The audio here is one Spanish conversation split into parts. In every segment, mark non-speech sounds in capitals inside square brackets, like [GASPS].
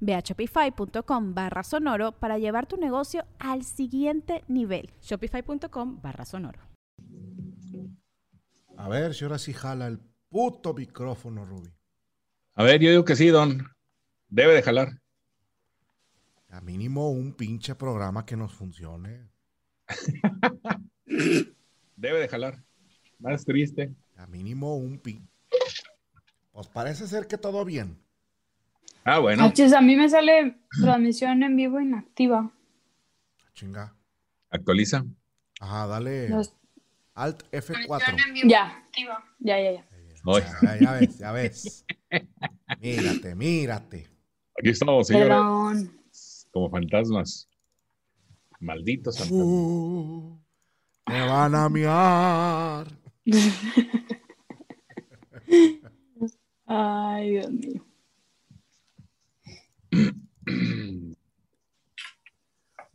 Ve a shopify.com barra sonoro para llevar tu negocio al siguiente nivel. Shopify.com barra sonoro. A ver si ahora sí jala el puto micrófono, Ruby. A ver, yo digo que sí, Don. Debe de jalar. A mínimo un pinche programa que nos funcione. [LAUGHS] Debe de jalar. Más triste. A mínimo un pinche. Pues parece ser que todo bien. Ah, bueno. Achis, a mí me sale transmisión en vivo inactiva. Chinga. Actualiza. Ajá, dale. Los- Alt F4. Ya. Ya, ya, ya. Hoy. Ya, ya ves, ya ves. Mírate, mírate. Aquí estamos, señores. Perdón. Como fantasmas. Malditos fantasmas. Uh, me van a miar. [LAUGHS] Ay, Dios mío. [CLEARS THROAT]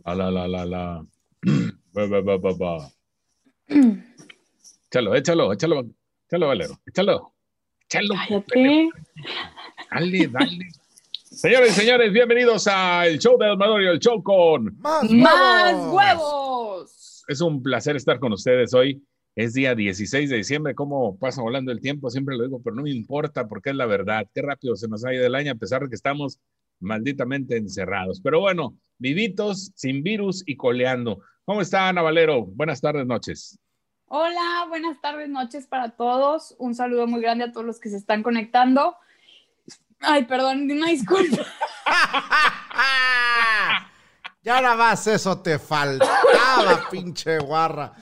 La, la, la, la, la. [CLEARS THROAT] Ba, ba, ba, ba, ba. [CLEARS THROAT] Échalo, échalo, échalo, échalo, Valero. Échalo. Échalo. Cállate. Dale, dale. Señores y señores, bienvenidos al show de Almador y el show con. Más, huevos! Es un placer estar con ustedes hoy. Es día 16 de diciembre. ¿Cómo pasa volando el tiempo? Siempre lo digo, pero no me importa porque es la verdad. Qué rápido se nos ha ido el año a pesar de que estamos malditamente encerrados. Pero bueno, vivitos, sin virus y coleando. ¿Cómo está Ana Valero? Buenas tardes, noches. Hola, buenas tardes, noches para todos. Un saludo muy grande a todos los que se están conectando. Ay, perdón, una disculpa. [LAUGHS] Ya nada más eso te faltaba, pinche guarra.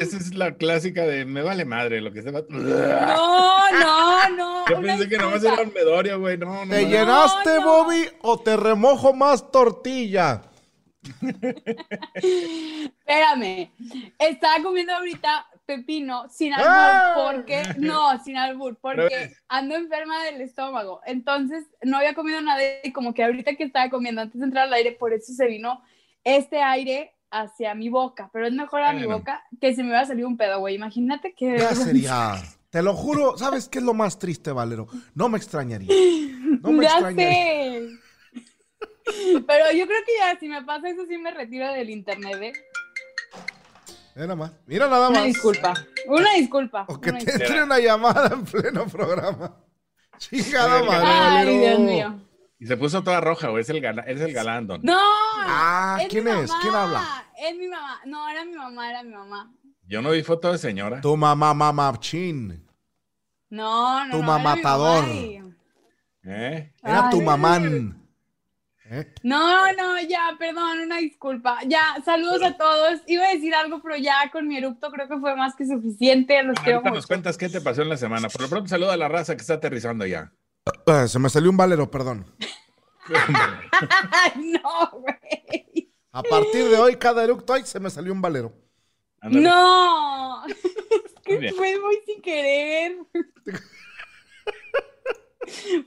Esa es la clásica de me vale madre lo que se va. No, no, no. Yo pensé que nomás era un medorio, güey. No, no. ¿Te no. llenaste, no. Bobby, o te remojo más tortilla? Espérame, estaba comiendo ahorita pepino sin albur, ¡Ah! porque, no, sin albur, porque ando enferma del estómago, entonces no había comido nada y como que ahorita que estaba comiendo antes de entrar al aire, por eso se vino este aire hacia mi boca, pero es mejor a mi boca que se me va a salir un pedo, güey, imagínate que... Ya sería. Te lo juro, ¿sabes qué es lo más triste, Valero? No me extrañaría. No me [LAUGHS] ya extrañaría. sé. [LAUGHS] Pero yo creo que ya, si me pasa eso, sí me retiro del internet, ¿eh? Mira nada más. Mira nada Una más. disculpa, una disculpa. O que una te disculpa. entre una llamada en pleno programa. [LAUGHS] Chingada madre, Ay, Valero. Dios mío. Y se puso toda roja, güey. Es el, gala- es el galán, don. No. Ah, ¿quién es? ¿Quién habla? Es mi mamá. No, era mi mamá, era mi mamá. Yo no vi foto de señora. Tu mamá, mamá, chin. No, no. Tu no, mamatador. ¿Eh? Era tu mamán. ¿Eh? No, no, ya, perdón, una disculpa. Ya, saludos a todos. Iba a decir algo, pero ya con mi eructo creo que fue más que suficiente. Los quiero nos cuentas qué te pasó en la semana. Por lo pronto, saluda a la raza que está aterrizando ya. Ah, se me salió un valero, perdón. [LAUGHS] [LAUGHS] Ay, no, güey. A partir de hoy, cada eructo ay, se me salió un valero. Ándale. No. Es [LAUGHS] que fue muy sin querer.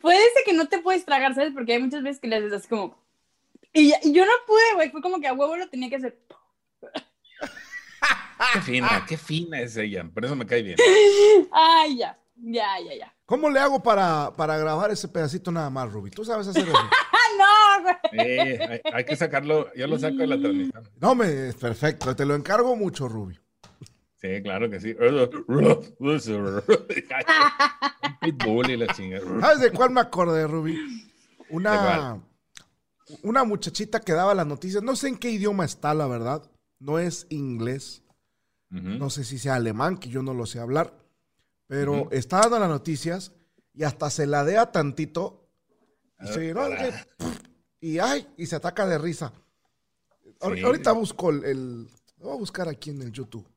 Puede ser que no te puedes tragar, ¿sabes? Porque hay muchas veces que le haces así como. Y, ya- y yo no pude, güey. Fue como que a huevo lo tenía que hacer. Qué fina, qué fina es ella. Por eso me cae bien. Ay, ya. Ya, ya, ya. ¿Cómo le hago para, para grabar ese pedacito nada más, Ruby? ¿Tú sabes hacer eso? [LAUGHS] ¡Ah, no, güey! Eh, hay, hay que sacarlo. Yo lo saco de la transmisión. No, me, perfecto. Te lo encargo mucho, Ruby. Sí, claro que sí. Un pitbull y la chingada. ¿Sabes de cuál me acordé, Ruby? ¿De Una, una muchachita que daba las noticias. No sé en qué idioma está, la verdad. no es inglés, no sé si sea alemán, que yo no lo sé hablar, pero está dando las noticias y hasta se ladea tantito y se ¿no? Ah. y ay, y se ataca de risa. Sí. Ahorita busco el, el- lo voy a buscar aquí en el YouTube.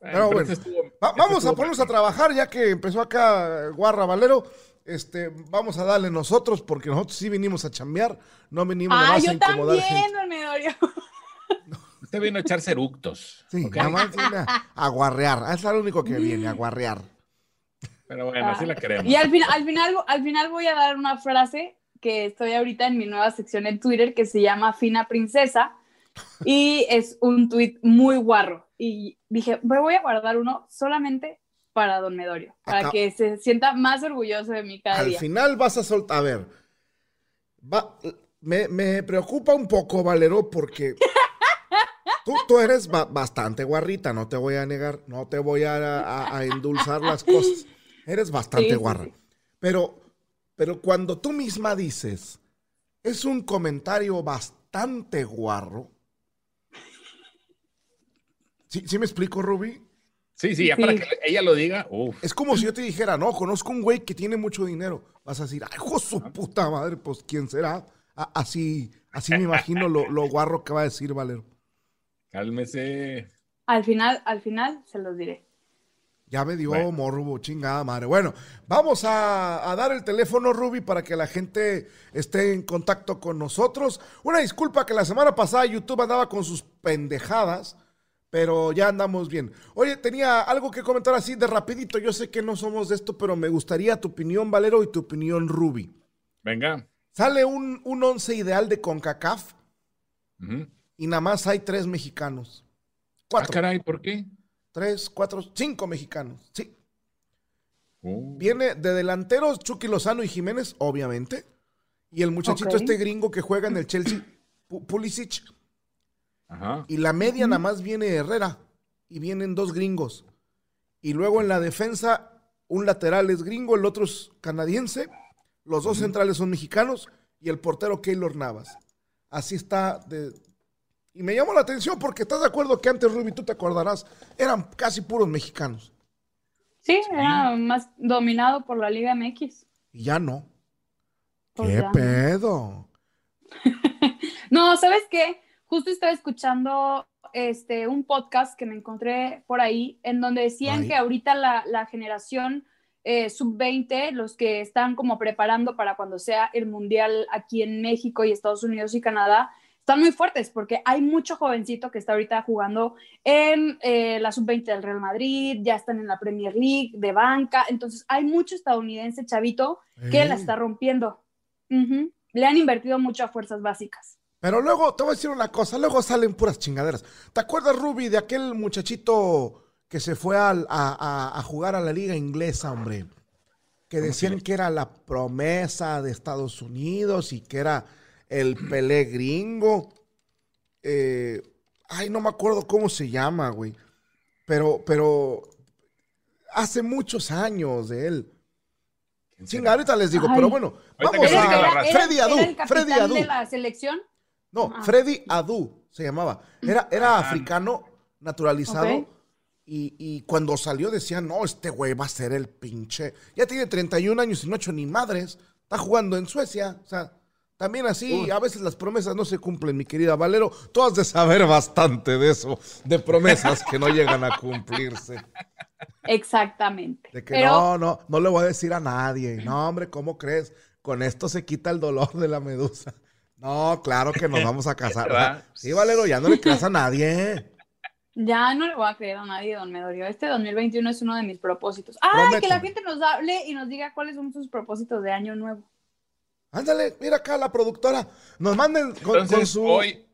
Pero bueno, este estuvo- este vamos a ponernos a trabajar ya que empezó acá Guarra Valero. Este, vamos a darle nosotros porque nosotros sí vinimos a chambear, no venimos Ah, más a yo incomodar también, gente. don Medorio. [LAUGHS] Usted vino a echarse eructos. Sí, ¿ok? nada más viene a, a guarrear. Es lo único que viene, a guarrear. Pero bueno, así la queremos. Y al final, al final, al final voy a dar una frase que estoy ahorita en mi nueva sección en Twitter que se llama Fina Princesa y es un tweet muy guarro. Y dije, me voy a guardar uno solamente para Don Medorio, para Acá- que se sienta más orgulloso de mí cada Al día. final vas a soltar. A ver, va- me, me preocupa un poco, Valero, porque [LAUGHS] tú, tú eres ba- bastante guarrita, no te voy a negar, no te voy a, a- a endulzar las cosas. Eres bastante Sí, guarra. sí. Pero, pero cuando tú misma dices, es un comentario bastante guarro. ¿Sí, sí me explico, Ruby? Sí, sí, ya Sí. para que ella lo diga. Uf. Es como si yo te dijera, no, conozco un güey que tiene mucho dinero. Vas a decir, ay, hijo su puta madre, pues ¿quién será? A- así, así me imagino lo, lo guarro que va a decir Valero. Cálmese. Al final, al final se los diré. Ya me dio Bueno. morbo, chingada madre. Bueno, vamos a, a dar el teléfono, Ruby, para que la gente esté en contacto con nosotros. Una disculpa que la semana pasada YouTube andaba con sus pendejadas, pero ya andamos bien. Oye, tenía algo que comentar así de rapidito. Yo sé que no somos de esto, pero me gustaría tu opinión, Valero, y tu opinión, Ruby. Venga. Sale un, un once ideal de CONCACAF y nada más hay tres mexicanos. Ah, Cuatro, caray, ¿por qué? Tres, cuatro, cinco mexicanos. Sí. Uh, Viene de delanteros Chucky Lozano y Jiménez, obviamente. Y el muchachito este gringo que juega en el Chelsea, Pu- Pulisic. Ajá. Y la media nada más viene Herrera. Y vienen dos gringos. Y luego en la defensa, un lateral es gringo, el otro es canadiense. Los dos centrales son mexicanos. Y el portero Keylor Navas. Así está. De... Y me llamó la atención porque estás de acuerdo que antes, Ruby, tú te acordarás, eran casi puros mexicanos. Sí, era más dominado por la Liga MX. Y ya no. Pues ¿Qué ya no. pedo? [LAUGHS] No, ¿sabes qué? Justo estaba escuchando este, un podcast que me encontré por ahí, en donde decían Ay. que ahorita la, la generación eh, sub-20, los que están como preparando para cuando sea el Mundial aquí en México y Estados Unidos y Canadá, están muy fuertes porque hay mucho jovencito que está ahorita jugando en eh, la sub-20 del Real Madrid, ya están en la Premier League de banca, entonces hay mucho estadounidense chavito que la Ey. está rompiendo. Le han invertido mucho a fuerzas básicas. Pero luego, te voy a decir una cosa, luego salen puras chingaderas. ¿Te acuerdas, Ruby, de aquel muchachito que se fue al- a, a- a jugar a la liga inglesa, hombre? Que decían que era la promesa de Estados Unidos y que era el Pelé gringo. Eh, ay, no me acuerdo cómo se llama, güey. Pero, pero hace muchos años de él. ¿Quién Chinga, será? ahorita les digo, Ay. pero bueno, vamos ¿Era, la a... era- era- Freddy era Adu, el capitán Freddy Adu. de la selección? No, Ah. Freddy Adu se llamaba. Era, era Ah. africano, naturalizado. Y, y cuando salió decían, no, este güey va a ser el pinche. Ya tiene 31 años y no ha hecho ni madres. Está jugando en Suecia. O sea, también así, Uy. a veces las promesas no se cumplen, mi querida Valero. Tú has de saber bastante de eso, de promesas que no llegan a cumplirse. Exactamente. De que Pero no, no, no le voy a decir a nadie. No, hombre, ¿cómo crees? Con esto se quita el dolor de la medusa. No, claro que nos vamos a casar. [LAUGHS] O sea, ¿Verdad? sí, Valero, ya no le creas a nadie. ya no le voy a creer a nadie, don Medorio. Este 2021 es uno de mis propósitos. ¡Ay, que la gente nos hable y nos diga cuáles son sus propósitos de año nuevo! Ándale, mira acá la productora. Nos manden con, con Entonces, su. hoy,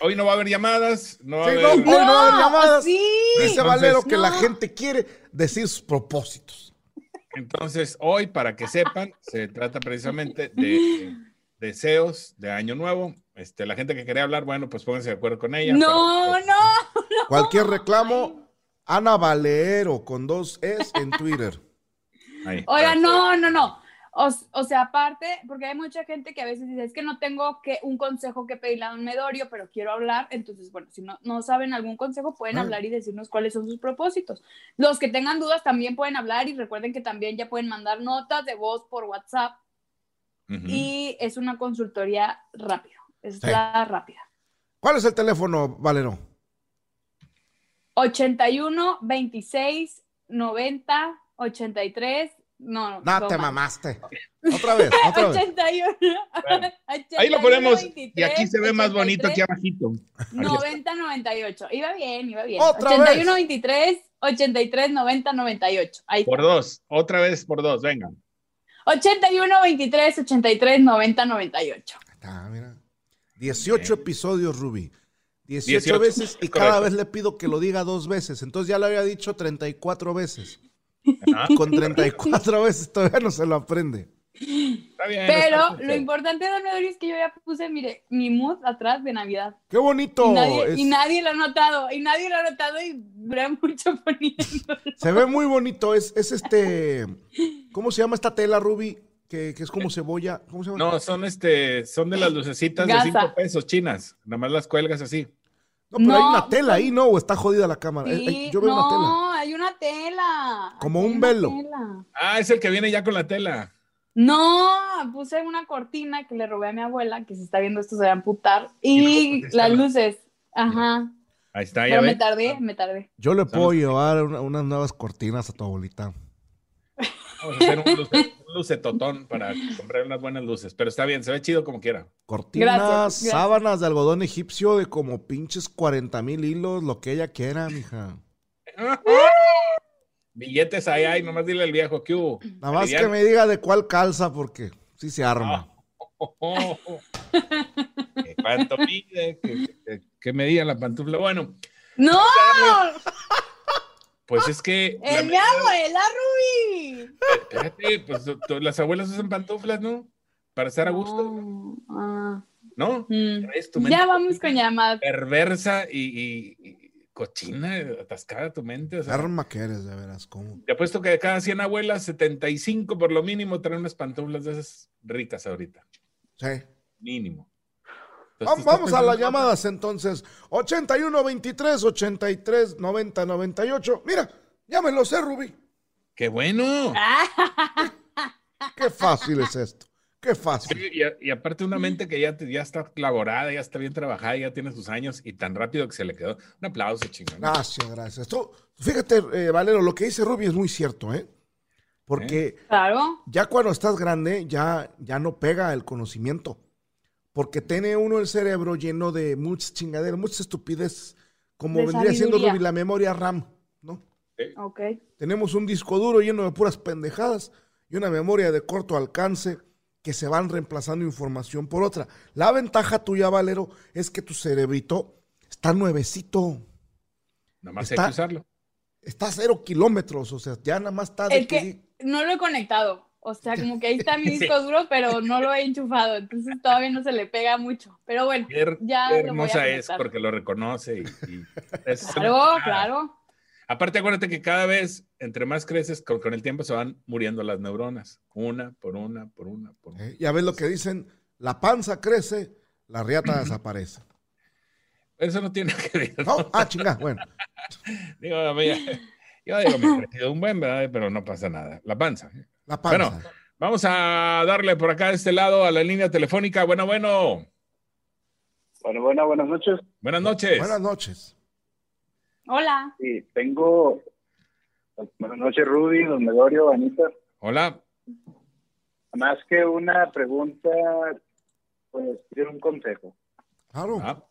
hoy no va a haber llamadas. No va a Sí, haber. no, Hoy no va a haber llamadas. ¡Sí! Dice Entonces- Valero que la No. gente quiere decir sus propósitos. Entonces, hoy, para que sepan, se trata precisamente de deseos de año nuevo. Este, la gente que quería hablar, bueno, pues pónganse de acuerdo con ella. No, para- no. Cualquier reclamo, Ana Valero con dos Es en Twitter. Ahí, no, no, no. O, o, sea, aparte, porque hay mucha gente que a veces dice, es que no tengo que un consejo que pedirle a un Medorio, pero quiero hablar. Entonces, bueno, si no, no saben algún consejo, pueden Ah. hablar y decirnos cuáles son sus propósitos. Los que tengan dudas también pueden hablar y recuerden que también ya pueden mandar notas de voz por WhatsApp y es una consultoría rápido. Es Sí. la rápida. ¿Cuál es el teléfono, Valero? 81 26 90 83 no, no, No, te mamaste. Otra vez, otra vez. 81 [LAUGHS] Bueno, 81, Ahí lo ponemos y 23, aquí se ve más bonito aquí 83, abajito. 90 98. Iba bien, iba bien. Otra 81 vez. 23 83 90 98. Ahí Por está. dos, otra vez por dos, venga. 81 23 83 90 98. Ah, mira. 18 episodios, Ruby. 18, 18, veces y cada vez le pido que lo diga dos veces. Entonces ya lo había dicho 34 veces. [LAUGHS] Con 34 [LAUGHS] veces todavía no se lo aprende. está bien. Pero lo importante de Don Medorio es que yo ya puse, mire, mi mood atrás de Navidad. ¡Qué bonito! Y nadie, Es- y nadie lo ha notado, y nadie lo ha notado y duré mucho [LAUGHS] poniéndolo. Se ve muy bonito. Es, es este. ¿Cómo se llama esta tela, Ruby? Que, que es como cebolla. ¿Cómo se llama? No, son este, son de las lucecitas de 5 pesos chinas. Nada más las cuelgas así. No, pero hay una tela ahí, ¿no? ¿O está jodida la cámara? Eh, Sí, eh, Yo veo no, una tela. Hay una tela. Como un velo. tela. Ah, es el que viene ya con la tela. No, puse una cortina que le robé a mi abuela, que si está viendo esto se va a amputar. Y las luces. Ajá. Ahí está, ya Pero me tardé, me tardé. Yo le puedo llevar una- unas nuevas cortinas a tu abuelita. Vamos a hacer un, luce, un lucetotón para comprar unas buenas luces. Pero está bien, se ve chido como quiera. Cortinas, Gracias, gracias. sábanas de algodón egipcio de como pinches 40 mil hilos, lo que ella quiera, mija. Billetes ahí hay, nomás dile al viejo que hubo. Nada más que me diga de cuál calza, porque sí se arma. Oh, oh, oh. ¿Qué ¿Cuánto mide? ¿Qué, qué- qué medía la pantufla? Bueno, ¡No! [LAUGHS] pues es que. ¡Es mi abuela, Ruby! Espérate, pues las abuelas usan pantuflas, ¿no? Para estar a gusto, No, ah, ¿no? mm. Ya vamos con llamadas. perversa y, y- y cochina, atascada tu mente. O sea, Arma que eres, de veras, ¿cómo? te apuesto que de cada 100 abuelas, 75 por lo mínimo traen unas pantuflas de esas ricas ahorita. Sí. Mínimo. Entonces, Vamos, a las llamadas entonces. 81 23 83 90 98. Mira, ya me lo sé, Rubí. ¡Qué bueno! [LAUGHS] Qué fácil es esto. Qué fácil. Sí, y, a- y aparte una mente que ya, te- ya está laborada, ya está bien trabajada, ya tiene sus años y tan rápido que se le quedó. Un aplauso, chingón. Gracias, gracias. Tú, fíjate, eh, Valero, lo que dice Ruby es muy cierto, ¿eh? Porque Claro. ya cuando estás grande, ya, ya no pega el conocimiento. Porque tiene uno el cerebro lleno de muchas chingaderas, muchas estupideces, como De vendría siendo. Ruby la memoria RAM, ¿no? Ok. Tenemos un disco duro lleno de puras pendejadas y una memoria de corto alcance que se van reemplazando información por otra. La ventaja tuya, Valero, es que tu cerebrito está nuevecito, Nada más está- hay que usarlo. está a cero kilómetros, o sea, ya nada más está de Es que no lo he conectado. O sea, como que ahí está mi [LAUGHS] Sí. disco duro, pero no lo he enchufado. Entonces todavía no se le pega mucho. Pero bueno, Qué, ya qué lo voy a hermosa es porque lo reconoce y, y es Claro, claro. Aparte, acuérdate que cada vez, entre más creces, con, con el tiempo se van muriendo las neuronas. Una por una, por una, por una. ¿eh? Ya ves lo que dicen, la panza crece, la riata [CLEARS THROAT] desaparece. Eso no tiene [LAUGHS] que ver. No, ah, chinga, bueno. [LAUGHS] Digo, yo digo, me he crecido un buen, ¿verdad? Pero no pasa nada. La panza. La panza. Bueno. Vamos a darle por acá de este lado a la línea telefónica. Bueno, bueno. Bueno, bueno, buenas noches. Buenas noches. Buenas noches. Hola. Sí, tengo. Buenas noches, Rudy, don Medorio, Anita. Hola. Más que una pregunta, pues quiero un consejo. Claro. Ah,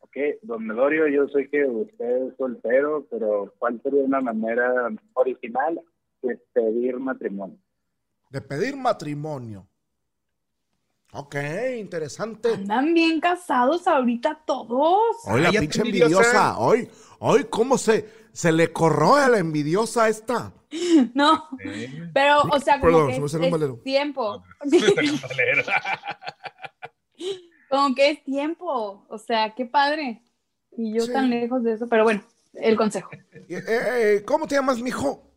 Ok, don Medorio, yo sé que usted es soltero, pero ¿cuál sería una manera original de pedir matrimonio? De pedir matrimonio. Ok, interesante. Andan bien casados ahorita todos. Hoy la pinche envidiosa. envidiosa. Hoy, hoy, ¿cómo se, se le corroe a la envidiosa esta? [LAUGHS] No. eh. Pero, o sea, como Perdón, que se me es, salió un es valero. tiempo. Valero. [LAUGHS] como que es tiempo. O sea, qué padre. Y yo Sí. tan lejos de eso. Pero bueno, el consejo. Eh, eh, ¿Cómo te llamas, mijo?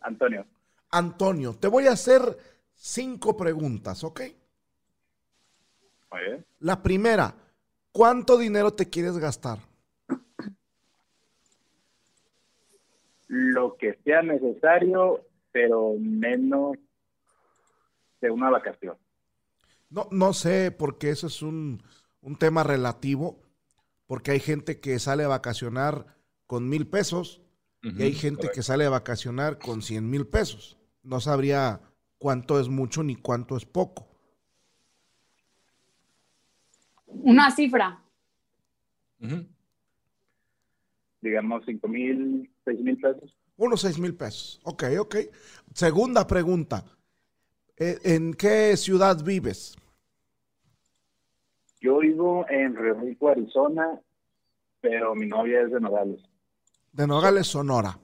Antonio, Antonio, te voy a hacer cinco preguntas, ¿ok? La primera, ¿cuánto dinero te quieres gastar? Lo que sea necesario, pero menos de una vacación. No, no sé, porque eso es un, un tema relativo, porque hay gente que sale a vacacionar con mil pesos y hay gente correcto. que sale a vacacionar con cien mil pesos. No sabría cuánto es mucho ni cuánto es poco. Una cifra. Digamos, cinco mil, seis mil pesos. Unos seis mil pesos. Ok, ok. Segunda pregunta. Eh, ¿En qué ciudad vives? Yo vivo en Río Rico, Arizona, pero mi novia es de Nogales. De Nogales, Sonora.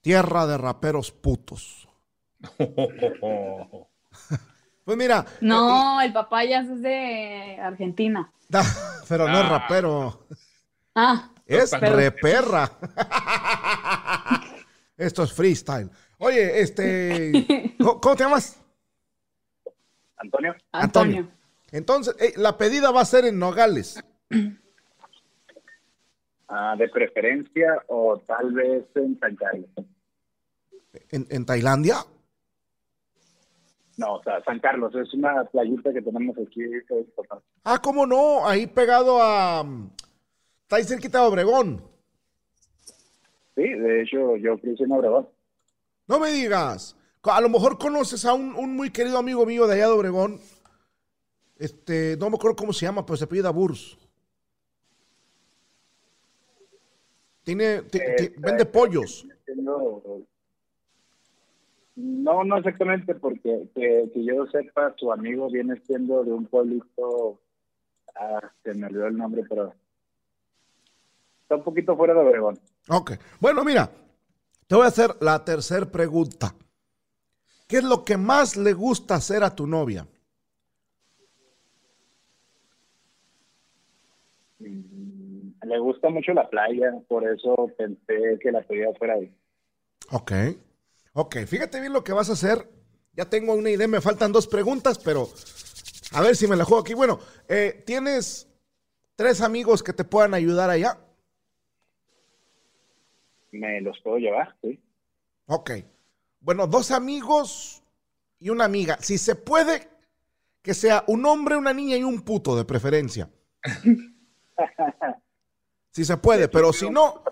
Tierra de raperos putos. [LAUGHS] Pues mira. No, el papayas es de Argentina. [LAUGHS] Da- pero no es Ah. rapero. Ah, Es reperra. [LAUGHS] Esto es freestyle. Oye, este. ¿Cómo, cómo te llamas? Antonio, Antonio. Entonces, eh, la pedida va a ser en Nogales. [CLEARS THROAT] ah, de preferencia o tal vez en Carlos. ¿En, en Tailandia? No, o sea, San Carlos es una playita que tenemos aquí. Ah, ¿cómo no? Ahí pegado a. Está ahí cerquita de Obregón. Sí, de hecho, yo crecí en Obregón. No me digas. A lo mejor conoces a un, un muy querido amigo mío de allá de Obregón. Este, no me acuerdo cómo se llama, pero se apellida Burs. Tiene, ti- Eh, ti- vende pollos. No, no exactamente, porque que, que yo sepa, tu amigo viene siendo de un pueblito, ah, se me olvidó el nombre, pero está un poquito fuera de Obregón. Ok. Bueno, mira, te voy a hacer la tercera pregunta. ¿Qué es lo que más le gusta hacer a tu novia? Mm, Le gusta mucho la playa, por eso pensé que la pedía fuera ahí. Ok. Ok, fíjate bien lo que vas a hacer. Ya tengo una idea, me faltan dos preguntas, pero a ver si me la juego aquí. Bueno, eh, ¿tienes tres amigos que te puedan ayudar allá? Me los puedo llevar, sí. Ok. Bueno, dos amigos y una amiga. Si se puede, que sea un hombre, una niña y un puto de preferencia. [LAUGHS] Si se puede, pero si no,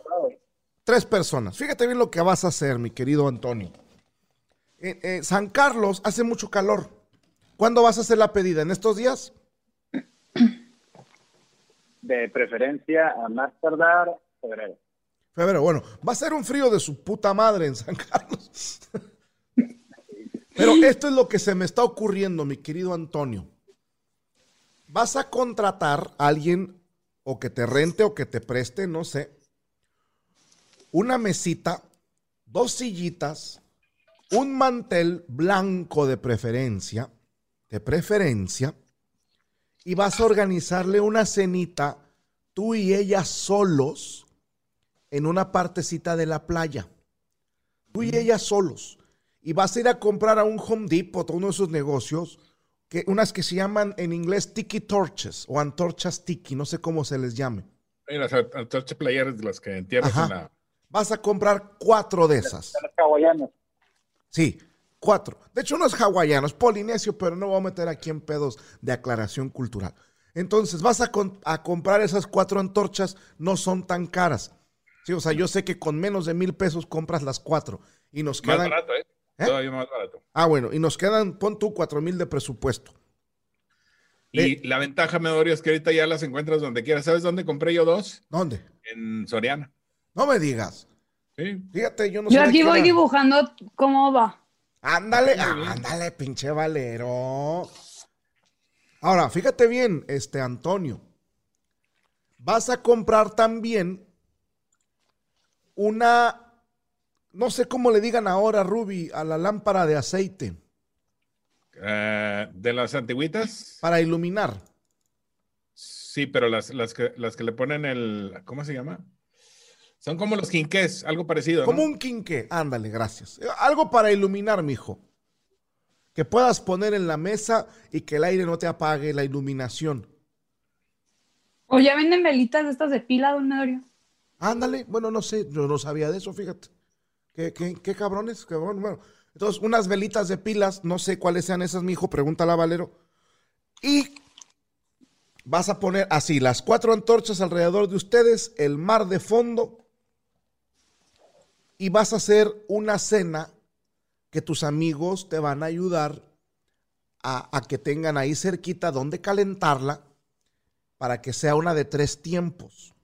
tres personas. Fíjate bien lo que vas a hacer, mi querido Antonio. Eh, eh, San Carlos hace mucho calor. ¿Cuándo vas a hacer la pedida? ¿En estos días? De preferencia, a más tardar, febrero. Febrero. Bueno, va a ser un frío de su puta madre en San Carlos. [LAUGHS] Pero esto es lo que se me está ocurriendo, mi querido Antonio. Vas a contratar a alguien o que te rente o que te preste, no sé, una mesita, dos sillitas, un mantel blanco de preferencia, de preferencia, y vas a organizarle una cenita, tú y ella solos, en una partecita de la playa. Tú y ella solos. Y vas a ir a comprar a un Home Depot, a uno de esos negocios, que, unas que se llaman en inglés tiki torches o antorchas tiki, no sé cómo se les llame. Las antorchas playeras de las que entierras en la. Vas a comprar cuatro de esas. Los hawaianos. Sí, cuatro. De hecho, no es hawaiano, es polinesio, pero no voy a meter aquí en pedos de aclaración cultural. Entonces, vas a, con- a comprar esas cuatro antorchas, no son tan caras. Sí, o sea, yo sé que con menos de mil pesos compras las cuatro y nos Más quedan. barato, ¿eh? ¿Eh? Todavía más barato. Ah, bueno, y nos quedan, pon tú cuatro mil de presupuesto. Y la ventaja, Medorio, es que ahorita ya las encuentras donde quieras. ¿Sabes dónde compré yo dos? ¿Dónde? En Soriana. No me digas. Sí. Fíjate, yo no Yo aquí voy dibujando cómo va. Ándale, ándale, pinche Valero. Ahora, fíjate bien, este Antonio. Vas a comprar también una, no sé cómo le digan ahora, Ruby, a la lámpara de aceite Eh, de las antigüitas, para iluminar. sí, pero las, las, que, las que le ponen el. ¿Cómo se llama? Son como los quinqués, algo parecido. Como un quinqué. Ándale, gracias. Algo para iluminar, mijo. Que puedas poner en la mesa y que el aire no te apague la iluminación. O ya venden velitas de estas de pila, don Medorio. Ándale, bueno, no sé, yo no sabía de eso, fíjate. ¿Qué, qué, qué cabrones? Qué bueno, bueno. Entonces, unas velitas de pilas, no sé cuáles sean esas, mijo, pregúntale a Valero. Y vas a poner así, las cuatro antorchas alrededor de ustedes, el mar de fondo, y vas a hacer una cena que tus amigos te van a ayudar a, a que tengan ahí cerquita donde calentarla para que sea una de tres tiempos.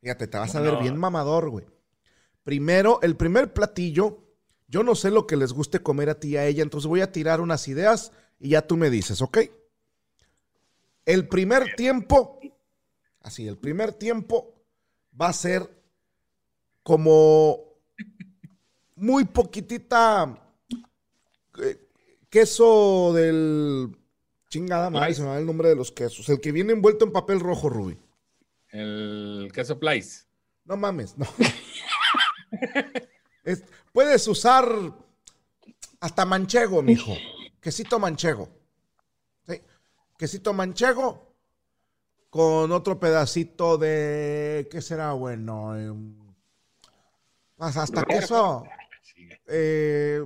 Fíjate, te vas a ver No. bien mamador, güey. Primero, el primer platillo, yo no sé lo que les guste comer a ti y a ella, entonces voy a tirar unas ideas y ya tú me dices, ¿ok? El primer tiempo, así, el primer tiempo va a ser como muy poquitita eh, queso del chingada madre, se me va el nombre de los quesos, el que viene envuelto en papel rojo, Ruby. El queso Place. No mames, no. [LAUGHS] Es- puedes usar hasta manchego, mijo. Quesito manchego. Sí. Quesito manchego con otro pedacito de. ¿Qué será bueno? Em, pues hasta queso. Eh.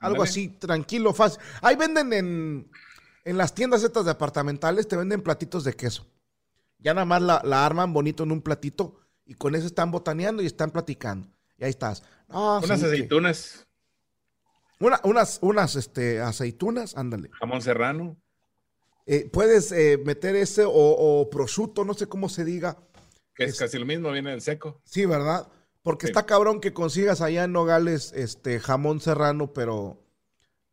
Algo así, tranquilo, fácil. Ahí venden en, en las tiendas estas departamentales, te venden platitos de queso. Ya nada más la, la arman bonito en un platito y con eso están botaneando y están platicando. Y ahí estás. No, Unas que- aceitunas, una- unas unas este, aceitunas, ándale. jamón serrano. Eh, puedes eh, meter ese o, o prosciutto, no sé cómo se diga. Que es, Es- casi lo mismo, viene del seco. Sí, ¿verdad? Porque Sí. está cabrón que consigas allá en Nogales este jamón serrano, pero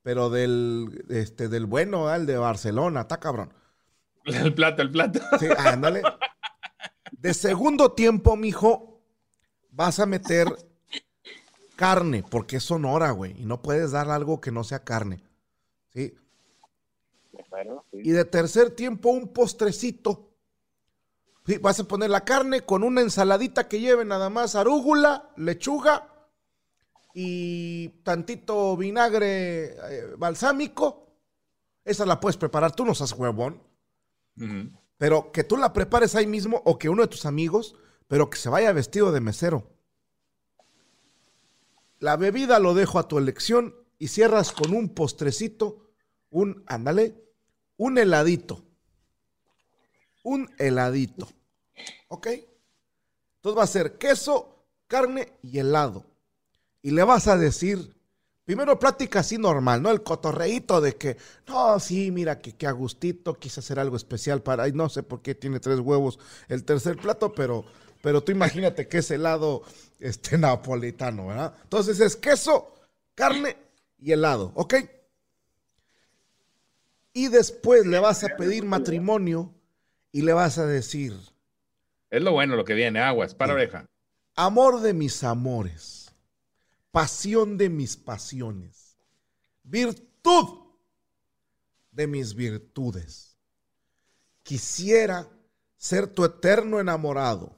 pero del este del bueno, ¿verdad? el de Barcelona, está cabrón. El plato, el plato. Sí, ándale. De segundo tiempo, mijo, vas a meter carne, porque es sonora, güey, y no puedes dar algo que no sea carne. ¿Sí? Bueno, sí. Y de tercer tiempo, un postrecito. Sí, vas a poner la carne con una ensaladita que lleve nada más arúgula, lechuga y tantito vinagre eh, balsámico. Esa la puedes preparar, tú no seas huevón. Pero que tú la prepares ahí mismo o que uno de tus amigos, pero que se vaya vestido de mesero. La bebida lo dejo a tu elección y cierras con un postrecito, un, ándale, un heladito. Un heladito. ¿Ok? Entonces va a ser queso, carne y helado. Y le vas a decir, primero plática así normal, ¿no? El cotorreíto de que, no, sí, mira, que, que a gustito quise hacer algo especial para, ay, no sé por qué tiene tres huevos el tercer plato, pero, pero tú imagínate que es helado este, [LAUGHS] napolitano, ¿verdad? Entonces es queso, carne y helado, ¿ok? Y después le vas a pedir matrimonio y le vas a decir, Es lo bueno lo que viene, aguas, para Sí. oreja. amor de mis amores, pasión de mis pasiones, virtud de mis virtudes. Quisiera ser tu eterno enamorado.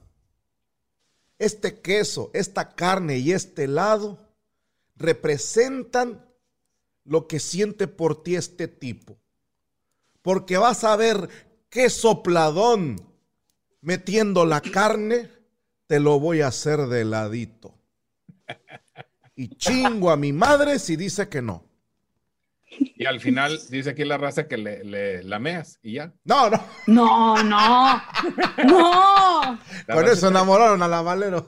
Este queso, esta carne y este helado representan lo que siente por ti este tipo. Porque vas a ver qué sopladón metiendo la carne, te lo voy a hacer de ladito. Y chingo a mi madre si dice que no. Y al final dice aquí la raza que le, le lameas y ya. No, no. No, no, no, raza eso enamoraron a la Valero.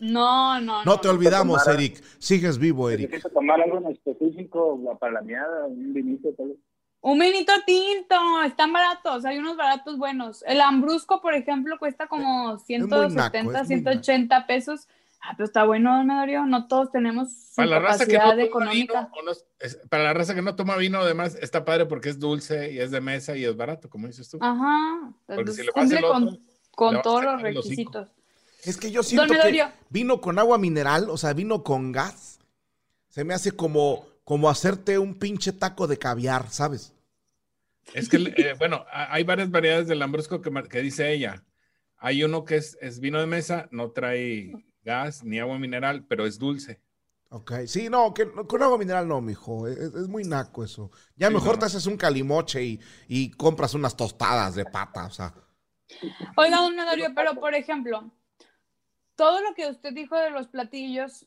no, no. No te olvidamos, tomara. Eric. Sigues vivo, Eric. Tomar algo en específico para la miada, un vinito, tal vez. Un vinito tinto, están baratos, hay unos baratos buenos. El Ambrusco, por ejemplo, cuesta como naco, 170, es muy 180 pesos. Ah, pero está bueno, don Medorio. No todos tenemos Para la raza que no económica. vino, o no- es- para la raza que no toma vino, además está padre porque es dulce y es de mesa y es barato, como dices tú. Ajá. Porque si cumple con, otro, con a todos los requisitos. Es que yo siento que vino con agua mineral, o sea, vino con gas. Se me hace como, como hacerte un pinche taco de caviar, ¿sabes? Es que, eh, bueno, a- hay varias variedades del lambrusco que, dice ella. Hay uno que es, es vino de mesa, no trae gas ni agua mineral, pero es dulce. Ok, sí, no, que, con agua mineral no, mijo. Es, es muy naco eso. Ya Sí, mejor no. te haces un calimoche y, y compras unas tostadas de pata, o sea. Oiga, don Medorio, pero por ejemplo, todo lo que usted dijo de los platillos,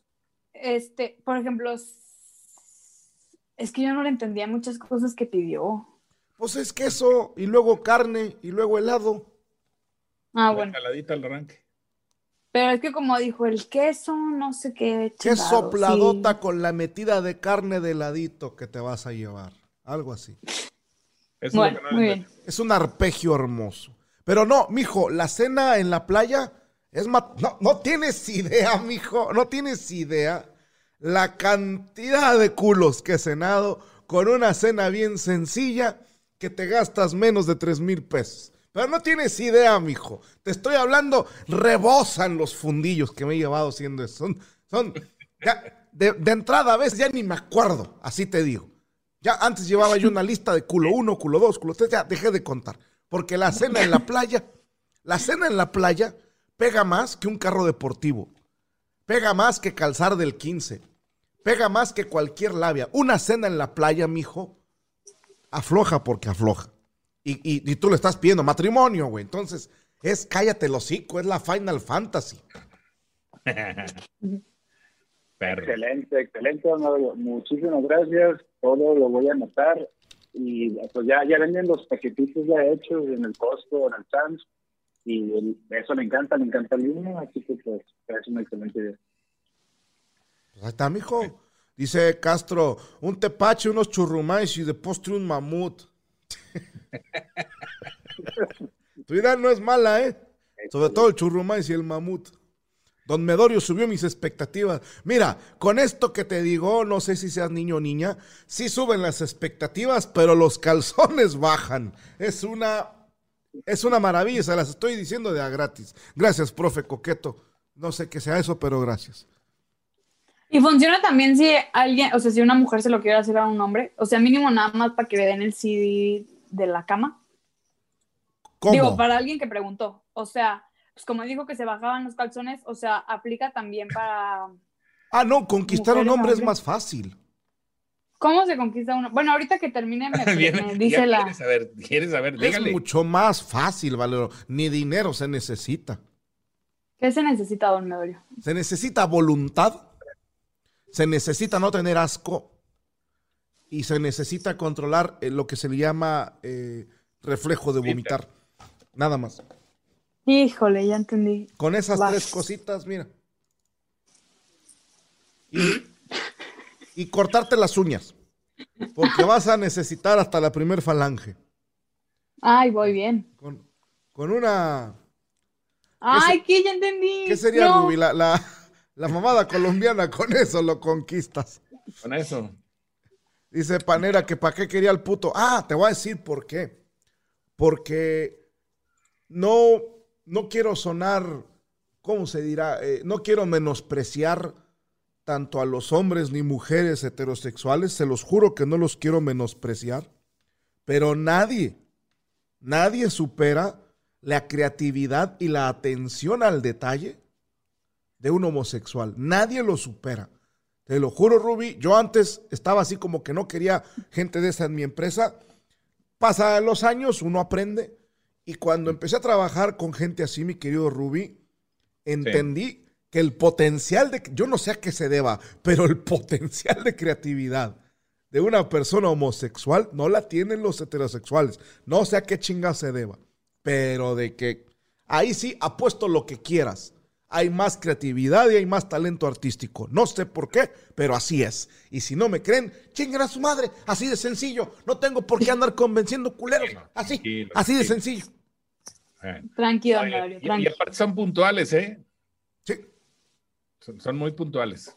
este, por ejemplo, es que yo no le entendía muchas cosas que pidió. Pues es queso y luego carne y luego helado. Ah, La bueno. ensaladita al arranque. Pero es que como dijo, el queso, no sé qué. Qué chingados, sopladota sí. con la metida de carne de heladito que te vas a llevar. Algo así. Eso es Bueno, muy bien. Es un arpegio hermoso. Pero no, mijo, la cena en la playa es más. No, no tienes idea, mijo. No tienes idea la cantidad de culos que he cenado con una cena bien sencilla que te gastas menos de tres mil pesos. Pero no tienes idea, mijo. Te estoy hablando, rebosan los fundillos que me he llevado haciendo eso. Son, son, ya, de, entrada a veces ya ni me acuerdo, así te digo. Ya antes llevaba yo una lista de culo uno, culo dos, culo tres, ya dejé de contar. Porque la cena en la playa, la cena en la playa pega más que un carro deportivo. Pega más que calzar del 15. Pega más que cualquier labia. Una cena en la playa, mijo, afloja porque afloja. Y, y- y tú le estás pidiendo matrimonio, güey. Entonces, es cállate el hocico, es la Final Fantasy. [LAUGHS] Excelente, excelente, don Mario. Muchísimas gracias. Todo lo voy a anotar. Y pues ya, ya venden los paquetitos ya hechos en el Costco, en el Sam's. Y el- eso me encanta, me encanta el vino. Así que pues es una excelente idea. Pues ahí está, mijo. Dice Castro, un tepache, unos churrumais y de postre un mamut. [LAUGHS] tu idea no es mala, ¿eh? Sobre todo el churrumais y el mamut. Don Medorio subió mis expectativas. Mira, con esto que te digo, no sé si seas niño o niña, sí suben las expectativas, pero los calzones [LAUGHS] bajan. Es una, es una maravilla, se las estoy diciendo de a gratis. Gracias, profe Coqueto. No sé qué sea eso, pero gracias. Y funciona también si alguien, o sea, si una mujer se lo quiere hacer a un hombre, o sea, mínimo nada más para que le den el CD de la cama. ¿Cómo? Digo, para alguien que preguntó, o sea, pues como dijo que se bajaban los calzones, o sea, aplica también para... Ah, no, conquistar a un hombre es más fácil. ¿Cómo se conquista uno? Bueno, ahorita que termine me, [LAUGHS] Viene- me [LAUGHS] ya dice la... ¿Quieres saber? ¿Quieres saber? Dígale. Es mucho más fácil, Valero. Ni dinero se necesita. ¿Qué se necesita, don Medorio? Se necesita voluntad, se necesita no tener asco y se necesita controlar eh, lo que se le llama eh, reflejo de vomitar. Nada más. Híjole, ya entendí. Con esas Vas. tres cositas, mira. Y, y cortarte las uñas. Porque vas a necesitar hasta la primer falange. Ay, voy bien. Con, con una Ay, que ya entendí. ¿Qué sería, No. Ruby? La, la, la mamada colombiana, con eso lo conquistas. Con eso. Dice Panera que para qué quería el puto. Ah, te voy a decir por qué. Porque no, no quiero sonar, ¿cómo se dirá? Eh, no quiero menospreciar tanto a los hombres ni mujeres heterosexuales. Se los juro que no los quiero menospreciar. Pero nadie, nadie supera la creatividad y la atención al detalle de un homosexual. Nadie lo supera. Te lo juro, Ruby. Yo antes estaba así como que no quería gente de esa en mi empresa. Pasan los años, uno aprende. Y cuando empecé a trabajar con gente así, mi querido Ruby, entendí que el potencial de, yo no sé a qué se deba, pero el potencial de creatividad de una persona homosexual no la tienen los heterosexuales. No sé a qué chinga se deba, pero de que ahí sí apuesto lo que quieras. Hay más creatividad y hay más talento artístico. No sé por qué, pero así es. Y si no me creen, chinguen a su madre. Así de sencillo. No tengo por qué andar convenciendo culeros. Así, Tranquilo, así de sencillo. Eh. Tranquilo, Medorio, y, aparte son puntuales, ¿eh? Sí. Son, son muy puntuales.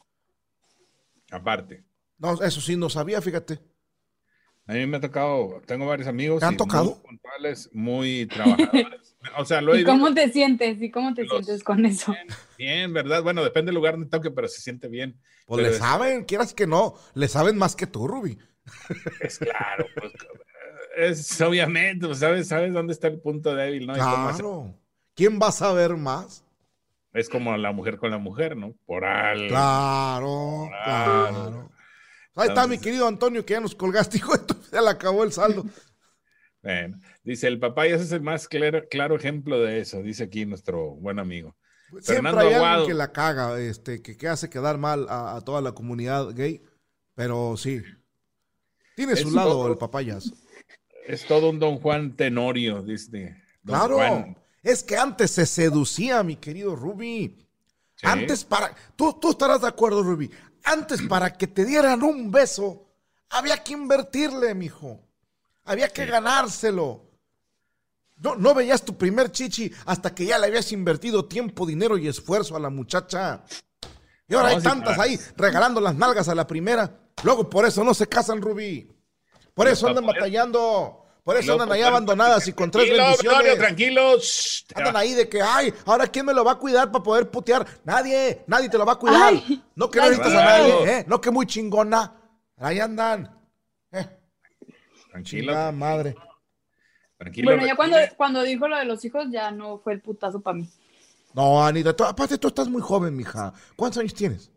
Aparte. No, eso sí no sabía, fíjate. A mí me ha tocado, tengo varios amigos. ¿Te han tocado? Muy puntuales, muy trabajadores. O sea, lo he ¿Y cómo te sientes? ¿Y cómo te Los- sientes con eso? bien, ¿verdad? Bueno, depende del lugar donde toque, pero se siente bien. Pues Pero le es- saben, quieras que no. Le saben más que tú, Ruby. Es claro, pues, es obviamente, pues, sabes, sabes dónde está el punto débil, ¿no? Claro. ¿Quién va a saber más? Es como la mujer con la mujer, ¿no? Por algo. Claro, Claro. claro. Ahí está mi querido Antonio, que ya nos colgaste, hijo de tu- Ya le acabó el saldo. [LAUGHS] Bueno, dice el ese es el más claro, claro ejemplo de eso, dice aquí nuestro buen amigo. Siempre Fernando hay Aguado. alguien que la caga, este, que, que hace quedar mal a, a toda la comunidad gay, pero sí. Tiene Es su lado todo- el papayas. Es todo un don Juan Tenorio, dice. Don Claro, Juan. es que antes se seducía, mi querido Ruby. Sí. Antes para, tú, tú estarás de acuerdo, Ruby. Antes [CLEARS THROAT] para que te dieran un beso, había que invertirle, mijo. Había que ganárselo. No, no veías tu primer chichi hasta que ya le habías invertido tiempo, dinero y esfuerzo a la muchacha. Y ahora No, hay sí, tantas claro. ahí regalando las nalgas a la primera. Luego por eso no se casan, Rubí. Por eso andan batallando. Por eso andan ahí abandonadas y con tres Tranquilo, bendiciones. Antonio, tranquilo. shh, Andan ahí de que, ay, ahora quién me lo va a cuidar para poder putear. Nadie, nadie te lo va a cuidar. Ay, no que no necesitas a nadie, ¿eh? No que muy chingona. Ahí andan. Eh, Tranquilo. chingada madre. Tranquilo. Bueno, ya cuando, cuando dijo lo de los hijos, ya no fue el putazo para mí. No, Anita, tú- aparte tú estás muy joven, mija. ¿Cuántos años tienes?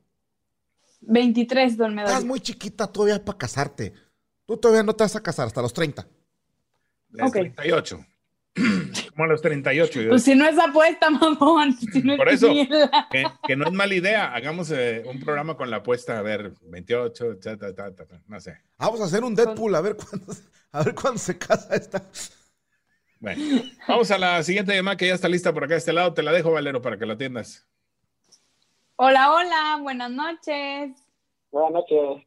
23, don Estás Medorio. muy chiquita todavía para casarte. Tú todavía no te vas a casar hasta los 30. De ok. 38. [CLEARS THROAT] Como a los 38. yo- Pues si no es apuesta, [LAUGHS] mamón. Si no es Por eso. quiniela. que, que no es mala idea. Hagamos eh, un programa con la apuesta, a ver, 28, ta, ta, ta, ta, ta, no sé. Vamos a hacer un Deadpool a ver cuándo, a ver cuándo se casa esta. Bueno, vamos a la siguiente llamada que ya está lista por acá de este lado. Te la dejo, Valero, para que la atiendas. Hola, hola, buenas noches. Buenas noches.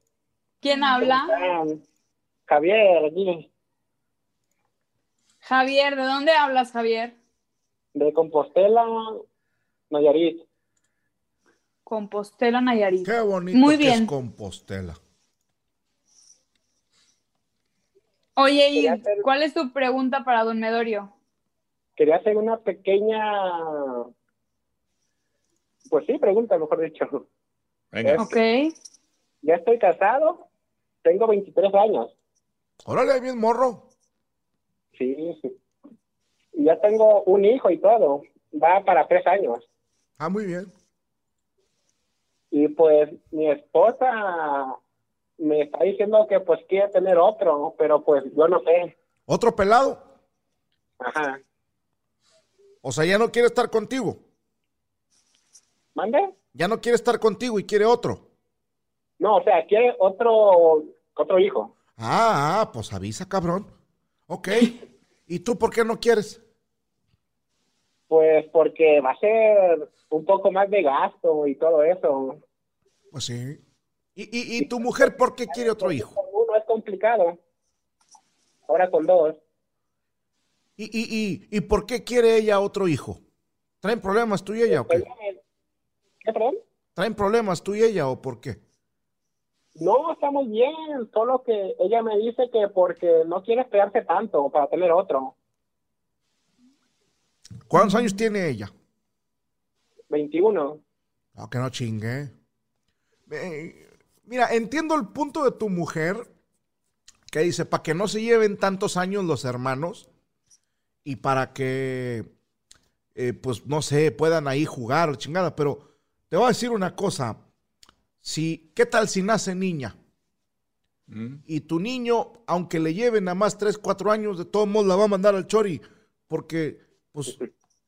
¿Quién habla? Javier, aquí, Javier, ¿de dónde hablas, Javier? de Compostela, Nayarit. Compostela, Nayarit. Qué bonito Muy que bien. es Compostela. Oye, ¿y hacer- cuál es tu pregunta para don Medorio? Quería hacer una pequeña, pues sí, pregunta, mejor dicho. Venga. Ok. Ya estoy casado, tengo 23 años. Órale, bien morro. Sí, sí. Y ya tengo un hijo y todo. Va para tres años. Ah, muy bien. Y pues mi esposa me está diciendo que pues quiere tener otro, pero pues yo no sé. ¿Otro pelado? Ajá. O sea, ya no quiere estar contigo. ¿Mande? Ya no quiere estar contigo y quiere otro. No, o sea, quiere otro, otro hijo. Ah, ah, pues avisa, cabrón. Ok. ¿Y tú por qué no quieres? Pues porque va a ser un poco más de gasto y todo eso. Pues sí. ¿Y, y, y tu mujer por qué quiere otro hijo? Con uno es complicado. Ahora con dos. ¿Y, y, y, y por qué quiere ella otro hijo? ¿Traen problemas tú y ella o qué? ¿Qué, perdón? ¿Traen problemas tú y ella o por qué? No, estamos bien. Solo que ella me dice que porque no quiere esperarse tanto para tener otro. ¿Cuántos años tiene ella? 21. No, que no chingue. Eh, mira, entiendo el punto de tu mujer que dice, para que no se lleven tantos años los hermanos y para que, eh, pues, no sé, puedan ahí jugar, chingada, pero te voy a decir una cosa. Si, ¿Qué tal si nace niña? Mm. Y tu niño, aunque le lleven nada más 3, 4 años, de todos modos la va a mandar al chori, porque pues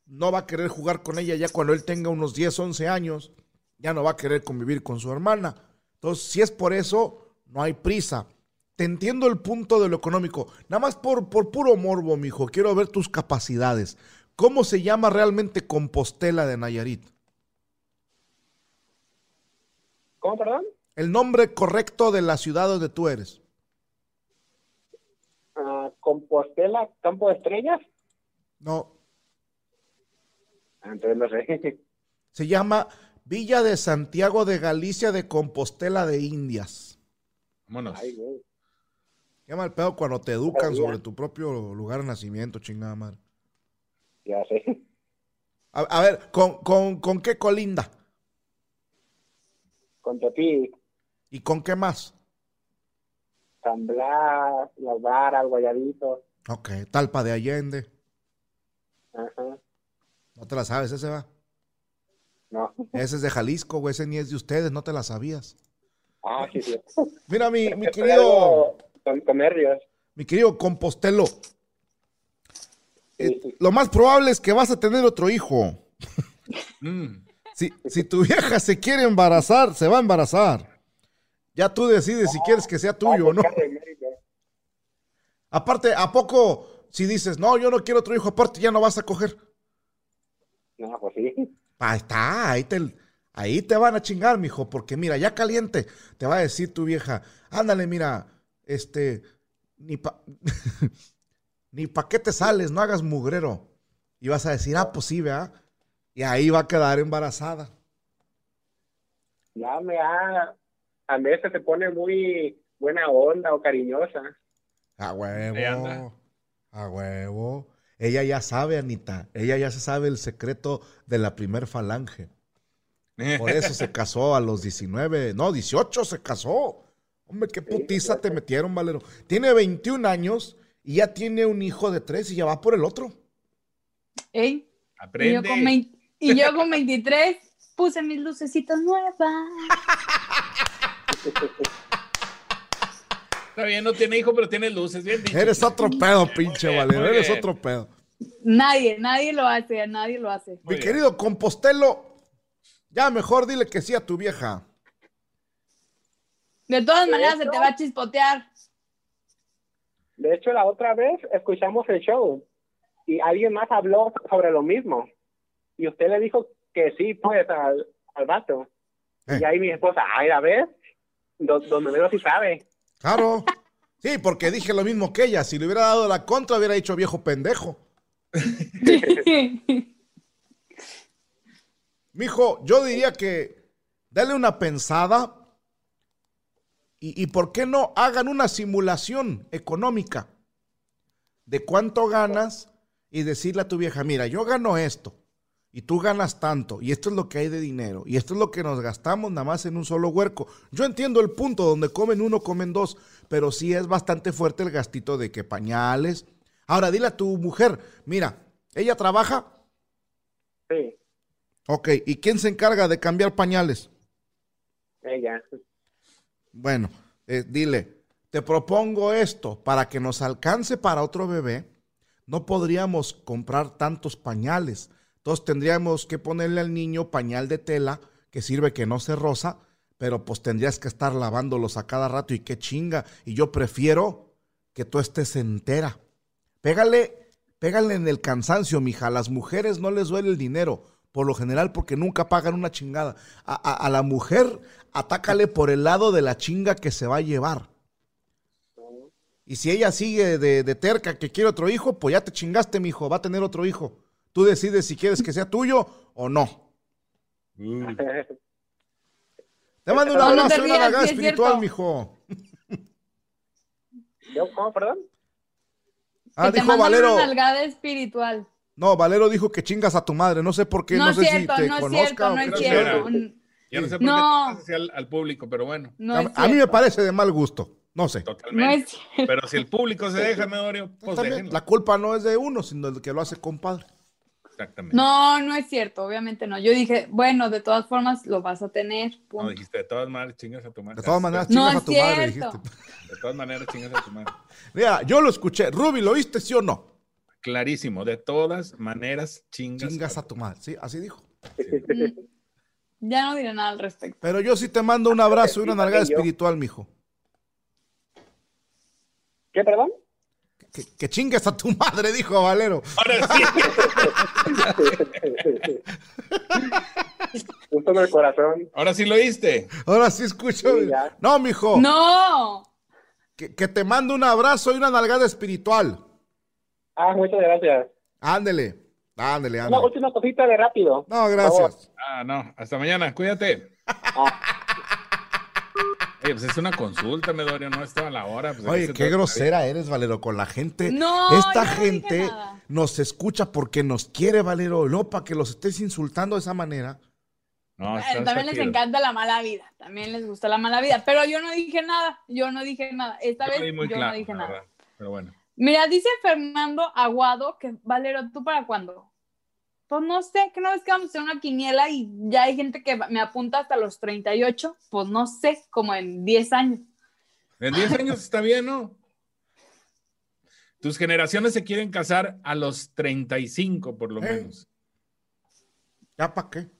no va a querer jugar con ella ya cuando él tenga unos 10, 11 años, ya no va a querer convivir con su hermana. Entonces, si es por eso, no hay prisa. Te entiendo el punto de lo económico. Nada más por, por puro morbo, mijo. Quiero ver tus capacidades. ¿Cómo se llama realmente Compostela de Nayarit? ¿Cómo, perdón? El nombre correcto de la ciudad donde tú eres. Ah, Compostela, Campo de Estrellas. No, Ah, Entonces no sé. [LAUGHS] Se llama Villa de Santiago de Galicia de Compostela de Indias. Vámonos. Ay, güey. Llama el pedo cuando te educan sobre tu propio lugar de nacimiento, chingada madre. Ya sé. A, a ver, ¿con, con, con qué colinda? Con Tepic, ¿Y con qué más? San Blas, Las Varas, Guayabito. Ok, Talpa de Allende. Ajá. No No te la sabes, ese va. No. Ese es de Jalisco, güey. Ese ni es de ustedes, no te la sabías. Ah, sí, sí. Mira, mi, mi querido, Con, mi querido Compostelo. Eh, lo más probable es que vas a tener otro hijo. [LAUGHS] Mm. Si, si tu vieja se quiere embarazar, se va a embarazar. Ya tú decides si quieres que sea tuyo o no. Carlos Mérida. Aparte, ¿a poco si dices, no, yo no quiero otro hijo, aparte ya no vas a coger? No, pues sí. Ahí está, ahí te, ahí te van a chingar, mijo, porque mira, ya caliente, te va a decir tu vieja, ándale, mira, este, ni pa, [LAUGHS] ni pa' qué te sales, no hagas mugrero. Y vas a decir, ah, pues sí, ¿verdad? Y ahí va a quedar embarazada. Ya me ha. A veces se pone muy buena onda o cariñosa. A huevo, a huevo. Ella ya sabe, Anita, ella ya se sabe el secreto de la primer falange. Por eso se casó a los 19, no, 18 se casó. Hombre, qué putiza te metieron, Valero. Tiene 21 años y ya tiene un hijo de 3 y ya va por el otro. Ey, y, yo Aprende. con vein- y yo con 23 puse mis lucecitas nuevas. [LAUGHS] Está bien, no tiene hijo, pero tiene luces. Bien dicho. Eres otro pedo, pinche bien, Valero, eres bien. otro pedo. Nadie, nadie lo hace, nadie lo hace. Mi bien. querido Compostelo, ya mejor dile que sí a tu vieja. De todas ¿De maneras se te va a chispotear. De hecho, la otra vez escuchamos el show y alguien más habló sobre lo mismo. Y usted le dijo que sí, pues, al, al vato. Eh. Y ahí mi esposa, ay, a ver, do- donde veo sí sabe. Claro. Sí, porque dije lo mismo que ella. Si le hubiera dado la contra, hubiera dicho viejo pendejo. [LAUGHS] Mijo, yo diría que dale una pensada y, y por qué no hagan una simulación económica de cuánto ganas y decirle a tu vieja, mira, yo gano esto y tú ganas tanto y esto es lo que hay de dinero y esto es lo que nos gastamos nada más en un solo huerco. Yo entiendo el punto donde comen uno, comen dos, pero sí es bastante fuerte el gastito de que pañales. Ahora dile a tu mujer, mira, ella trabaja, Sí, ok, ¿y quién se encarga de cambiar pañales? ella. Bueno, eh, dile, te propongo esto para que nos alcance para otro bebé. No podríamos comprar tantos pañales. Entonces tendríamos que ponerle al niño pañal de tela que sirve que no se roza, pero pues tendrías que estar lavándolos a cada rato y qué chinga. Y yo prefiero que tú estés entera. Pégale, pégale en el cansancio, mija. A las mujeres no les duele el dinero, por lo general, porque nunca pagan una chingada. A, a- a la mujer, atácale por el lado de la chinga que se va a llevar. Y si ella sigue de, de terca que quiere otro hijo, pues ya te chingaste, mijo, va a tener otro hijo. Tú decides si quieres que sea tuyo o no. Uh, Te mando un No, no abrazo y una nalgada sí es espiritual, cierto. mijo. ¿Yo cómo, perdón? Ah, que te dijo Valero. una nalgada espiritual. No, Valero dijo que chingas a tu madre. No sé por qué, no, No, sé cierto, si te no es conozca cierto, o no qué es cierto. ya no sé por No. qué al, al público, pero bueno, No A, mí me parece de mal gusto. No sé. No totalmente. es cierto. Pero si el público se deja, Medorio, pues la culpa no es de uno, sino del que lo hace compadre. Exactamente. No, no es cierto, obviamente no. Yo dije, bueno, de todas formas lo vas a tener. No, punto. dijiste, de todas maneras, chingas a tu madre. De todas maneras, No chingas a tu madre, cierto. dijiste. De todas maneras, chingas a tu madre. [LAUGHS] Mira, yo lo escuché. Ruby, ¿lo viste, sí o no? Clarísimo, de todas maneras, chingas. Chingas a tu madre. Sí, así dijo. Mm. Ya no diré nada al respecto. Pero yo sí te mando un abrazo y una nalgada espiritual, mijo. ¿Qué, perdón? Que, que chingues a tu madre, dijo Valero. Ahora sí. Justo en el corazón. Ahora sí lo oíste. Ahora sí escucho. Sí. No, mijo. ¡No! Que, que te mando un abrazo y una nalgada espiritual. Ah, muchas gracias. Ándele. Ándele, Una ándele. última cosita de rápido. No, gracias. Ah, no. Hasta mañana. Cuídate. Oye, pues es una consulta, Medorio. No estaba la hora. Pues, ¿de Oye, qué grosera eres, Valero, con la gente. No, Esta yo no dije gente nada. nos escucha porque nos quiere, Valero. No, para que los estés insultando de esa manera. No, Eh, está- está también les encanta la mala vida, también les gusta la mala vida, pero yo no dije nada, yo no dije nada, esta Yo vez muy yo claro, no dije la nada. verdad. Pero bueno. Mira, dice Fernando Aguado que Valero, ¿tú para cuándo? Pues no sé, que no ves que vamos a hacer una quiniela y ya hay gente que me apunta hasta los 38, pues no sé, como en 10 años. En 10 [LAUGHS] años está bien, ¿no? Tus generaciones se quieren casar a los 35, por lo Eh. menos. ¿Ya para qué?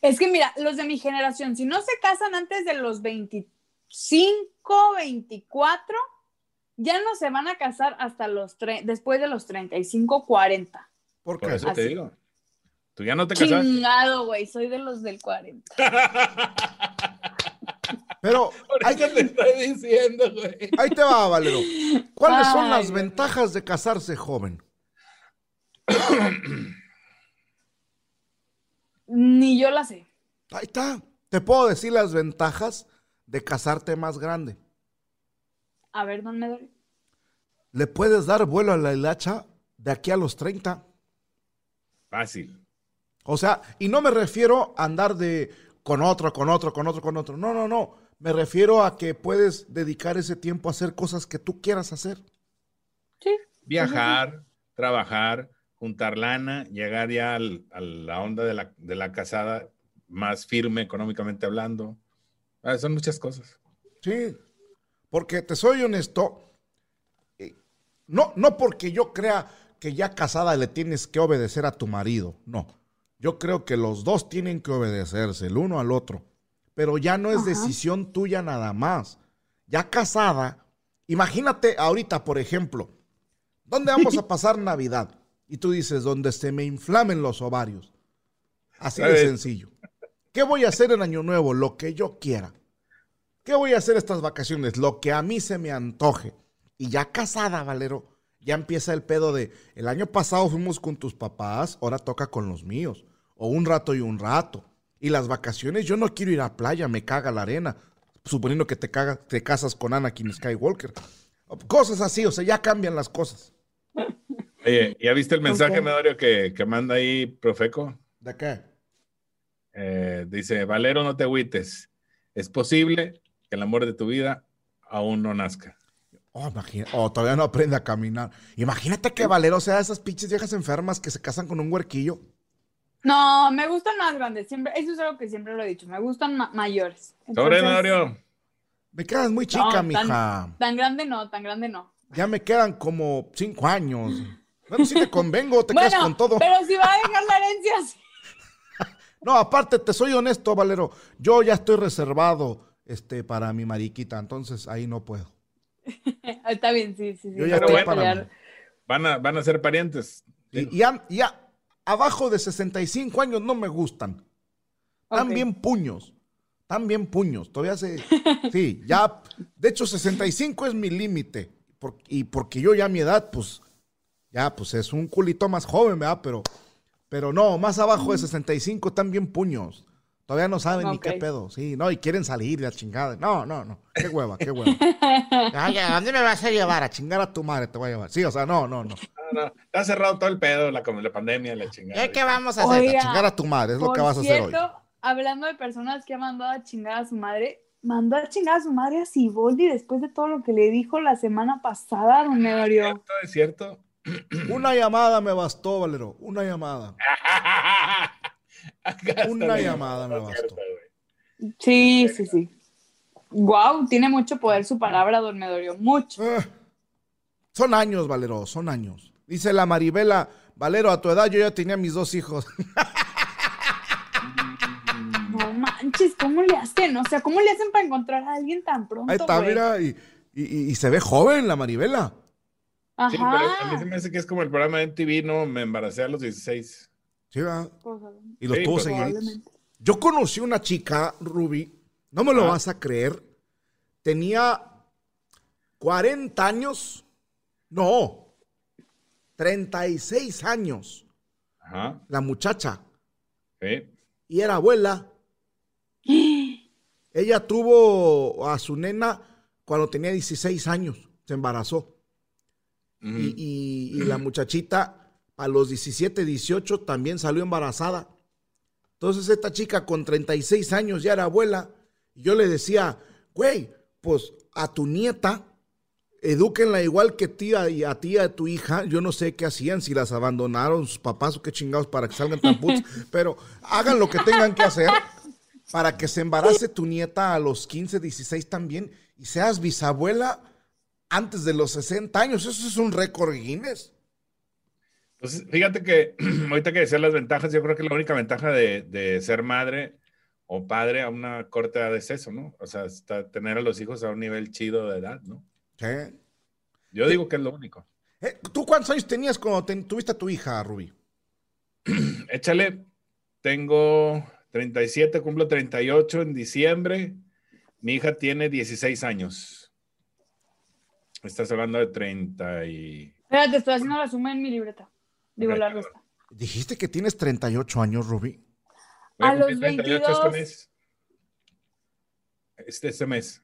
Es que mira, los de mi generación, si no se casan antes de los 25, 24, ya no se van a casar hasta los tre- después de los 35, 40. ¿Por Por qué? eso te digo. Tú ya no te casaste. Chingado, güey, soy de los del 40. [LAUGHS] Pero ahí, te estoy diciendo, güey. ahí te va, Valero. ¿Cuáles son las güey. ventajas de casarse joven? Ni yo la sé. Ahí está. Te puedo decir las ventajas de casarte más grande. A ver, don Medorio. Le puedes dar vuelo a la hilacha de aquí a los 30. Fácil. O sea, y no me refiero a andar de con otro, con otro, con otro, con otro. No, no, no. Me refiero a que puedes dedicar ese tiempo a hacer cosas que tú quieras hacer. Sí. Viajar, trabajar, juntar lana, llegar ya al- a la onda de la, de la casada más firme económicamente hablando. Ah, son muchas cosas. Sí. Porque te soy honesto. eh, No, no porque yo crea que ya casada le tienes que obedecer a tu marido. No. Yo creo que los dos tienen que obedecerse el uno al otro. Pero ya no es Ajá. decisión tuya nada más. Ya casada, imagínate ahorita, por ejemplo, ¿dónde vamos a [LAUGHS] pasar Navidad? Y tú dices, donde se me inflamen los ovarios. Así de sencillo. ¿Qué voy a hacer en Año Nuevo? Lo que yo quiera. ¿Qué voy a hacer estas vacaciones? Lo que a mí se me antoje. Y ya casada, Valero, ya empieza el pedo de, el año pasado fuimos con tus papás, ahora toca con los míos. O un rato y un rato. Y las vacaciones, yo no quiero ir a playa, me caga la arena. Suponiendo que te, caga, te casas con Anakin Skywalker. Cosas así, o sea, ya cambian las cosas. Oye, ¿ya viste el mensaje. Medorio, que, que manda ahí Profeco? ¿De qué? Eh, dice, Valero, no te agüites. Es posible que el amor de tu vida aún no nazca. Oh, imagina- oh, todavía no aprende a caminar. Imagínate que Valero sea de esas pinches viejas enfermas que se casan con un huerquillo. No, me gustan más grandes. Siempre, eso es algo que siempre lo he dicho. Me gustan ma- mayores. Sobre, Medorio. Me quedas muy chica, No, mija. Tan grande no, tan grande no. Ya me quedan como cinco años. Bueno, si te convengo, te quedas bueno, con todo. pero si va a dejar la herencia, sí. [LAUGHS] No, aparte, te soy honesto, Valero. Yo ya estoy reservado este, para mi mariquita, entonces ahí no puedo. [LAUGHS] Está bien, sí, sí, sí. Yo ya estoy a para. Van a, van a ser parientes. Y, y y abajo de 65 años no me gustan. Están bien puños. Están bien puños. Todavía se. [LAUGHS] Sí, ya. De hecho, 65 es mi límite. por- y porque yo ya a mi edad, pues. Ya, pues es un culito más joven, ¿verdad? Pero. Pero no, más abajo de 65 están bien puños. Todavía no saben ni qué pedo. Sí, no, y quieren salir de la chingada. No, no, no. Qué hueva, qué hueva. [LAUGHS] Ay, ¿a dónde me vas a llevar? A chingar a tu madre te voy a llevar. Sí, o sea, no, no, no. No, no, está cerrado todo el pedo, la, la pandemia, la chingada. ¿Qué, vamos a hacer? Oiga, a chingar a tu madre, es lo que vas a hacer hoy. hablando de personas que han mandado a chingar a su madre, mandó a chingar a su madre a Siboldi después de todo lo que le dijo la semana pasada, don Medorio. ¿Cierto? ¿Es cierto? Una llamada me bastó, Valero. Una llamada. [LAUGHS] Una la llamada me bastó. Sí, sí, sí. Wow, tiene mucho poder su palabra, don Medorio, mucho. Eh, son años, Valero, son años. Dice la Maribela, Valero, a tu edad yo ya tenía mis dos hijos. [LAUGHS] No manches, ¿cómo le hacen? O sea, ¿cómo le hacen para encontrar a alguien tan pronto? Ahí está, güey? mira, y, y- y- y se ve joven la Maribela. Sí, pero a mí Ajá. se me hace que es como el programa de MTV, ¿no? Me embaracé a los 16. Sí, ¿verdad? Pues, Y los Sí, tuvo. Yo conocí una chica, Ruby, no me lo Ah. vas a creer. Tenía 40 años. No, 36 años. Ajá. La muchacha. Sí. Y era abuela. [GASPS] Ella tuvo a su nena cuando tenía 16 años. Se embarazó. Y, y- y la muchachita a los 17, 18 también salió embarazada. Entonces esta chica con 36 años ya era abuela. Y yo le decía, güey, pues a tu nieta edúquenla igual que tía y a tía de tu hija. Yo no sé qué hacían, si las abandonaron sus papás o qué chingados para que salgan tan putos, [LAUGHS] pero hagan lo que tengan que hacer para que se embarace tu nieta a los 15, 16 también y seas bisabuela antes de los 60 años. Eso es un récord Guinness. Pues fíjate que [CLEARS THROAT] ahorita que decía las ventajas, yo creo que la única ventaja de, de ser madre o padre a una corta edad es eso, ¿no? O sea, está, tener a los hijos a un nivel chido de edad, ¿no? Sí. Yo digo que es lo único. Eh, ¿Tú cuántos años tenías cuando te- tuviste a tu hija, Rubí? [CLEARS THROAT] Échale, tengo 37, cumplo 38 en diciembre. Mi hija tiene 16 años. Estás hablando de 30 y... Espérate, estoy haciendo la suma en mi libreta. Digo, la. Dijiste que tienes 38 años, Rubí. Voy A los cumplir 38 22. Este mes. Este, este mes.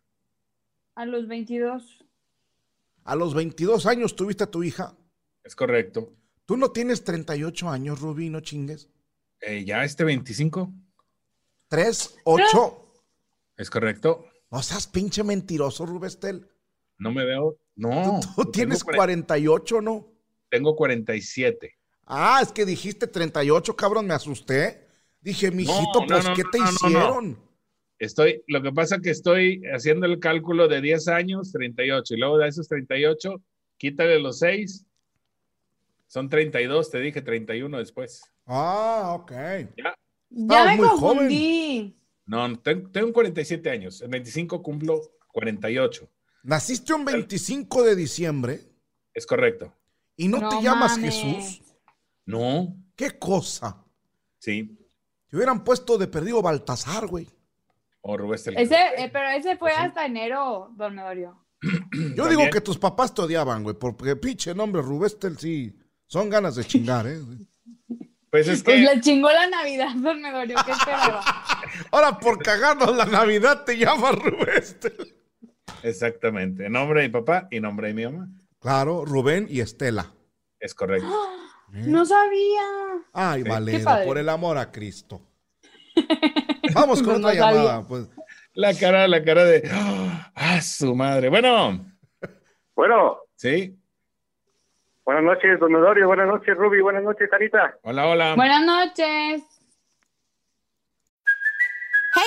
A los 22. A los 22 años tuviste a tu hija. Es correcto. Tú no tienes 38 años, Rubí, no chingues. Eh, ya este 25. 3, 8. Es correcto. No seas pinche mentiroso, Rubestel. No me veo. No. Tú, tú tienes cuare- 48, ¿no? Tengo 47. Ah, es que dijiste 38, cabrón, me asusté. Dije, mijito, no, pues, no, ¿qué te no, no, no. hicieron? Estoy, lo que pasa que estoy haciendo el cálculo de 10 años, 38, y luego de esos 38, quítale los 6, son 32, te dije 31 después. Ah, ok. Ya Estabas me muy confundí. No, ten- tengo 47 años, en 25 cumplo 48, Naciste un 25 de diciembre es correcto. y no, No te llamas mames. Jesús. No, ¿Qué cosa? sí, Te hubieran puesto de perdido Baltasar, güey. o Rubén Ese, eh, pero ese fue Pues sí. hasta enero, don Medorio. [CLEARS THROAT] Yo También. digo que tus papás te odiaban, güey, porque pinche nombre Rubestel sí. Son ganas de chingar, ¿eh? Pues es Pues que, le chingó la Navidad, don Medorio. ¿Qué esperaba? [LAUGHS] Ahora por cagarnos la Navidad te llamas Rubestel. exactamente, en nombre de mi papá y nombre de mi mamá, Claro, Rubén y Estela. es correcto. [GASPS] [CLEARS THROAT] No sabía. Ay, padre. por el amor a Cristo. [LAUGHS] Vamos con No otra llamada. Pues. La cara, la cara de, ah, su madre. Bueno, Bueno, sí, buenas noches, don Medorio, buenas noches, Ruby, buenas noches, Anita. hola, hola. Buenas noches.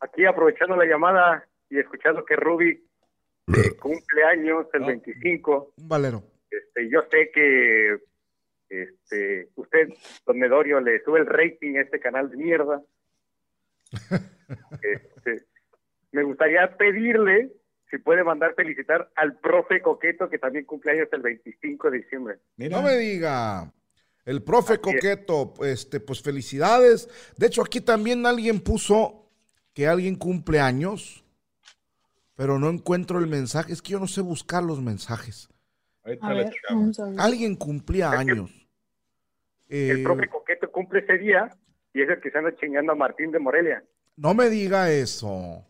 Aquí aprovechando la llamada y escuchando que Ruby cumple años el Ah. 25. Un valero. Este, yo sé que este, usted, don Medorio, le sube el rating a este canal de mierda. [LAUGHS] Este, me gustaría pedirle si puede mandar felicitar al profe Coqueto, que también cumple años el 25 de diciembre. Mira, No me diga. El profe Así es. Coqueto, este, pues felicidades. De hecho, aquí también alguien puso que alguien cumple años, pero no encuentro el mensaje. Es que yo no sé buscar los mensajes. A ver. Alguien cumplía años. El Eh, profe Coqueto cumple ese día y es el que se anda chingando a Martín de Morelia. no me diga eso.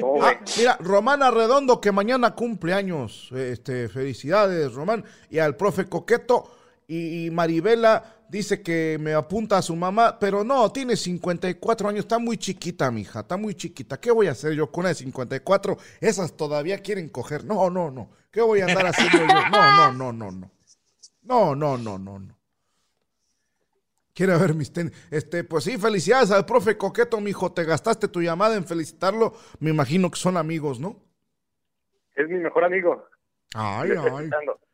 ¿Cómo Ah, mira, Romana Redondo, que mañana cumple años. Este, felicidades, Román. Y al profe Coqueto. Y, y Maribela dice que me apunta a su mamá, pero no, tiene 54 años, está muy chiquita, mija, está muy chiquita. ¿Qué voy a hacer yo con una de 54? Esas todavía quieren coger. No, no, no. ¿Qué voy a andar haciendo yo? No, no, no, no, no. No, no, no, no, no. Quiere ver mis tenis. Este, pues sí, felicidades al profe Coqueto, mijo. Te gastaste tu llamada en felicitarlo. Me imagino que son amigos, ¿no? Es mi mejor amigo. Ay, ay.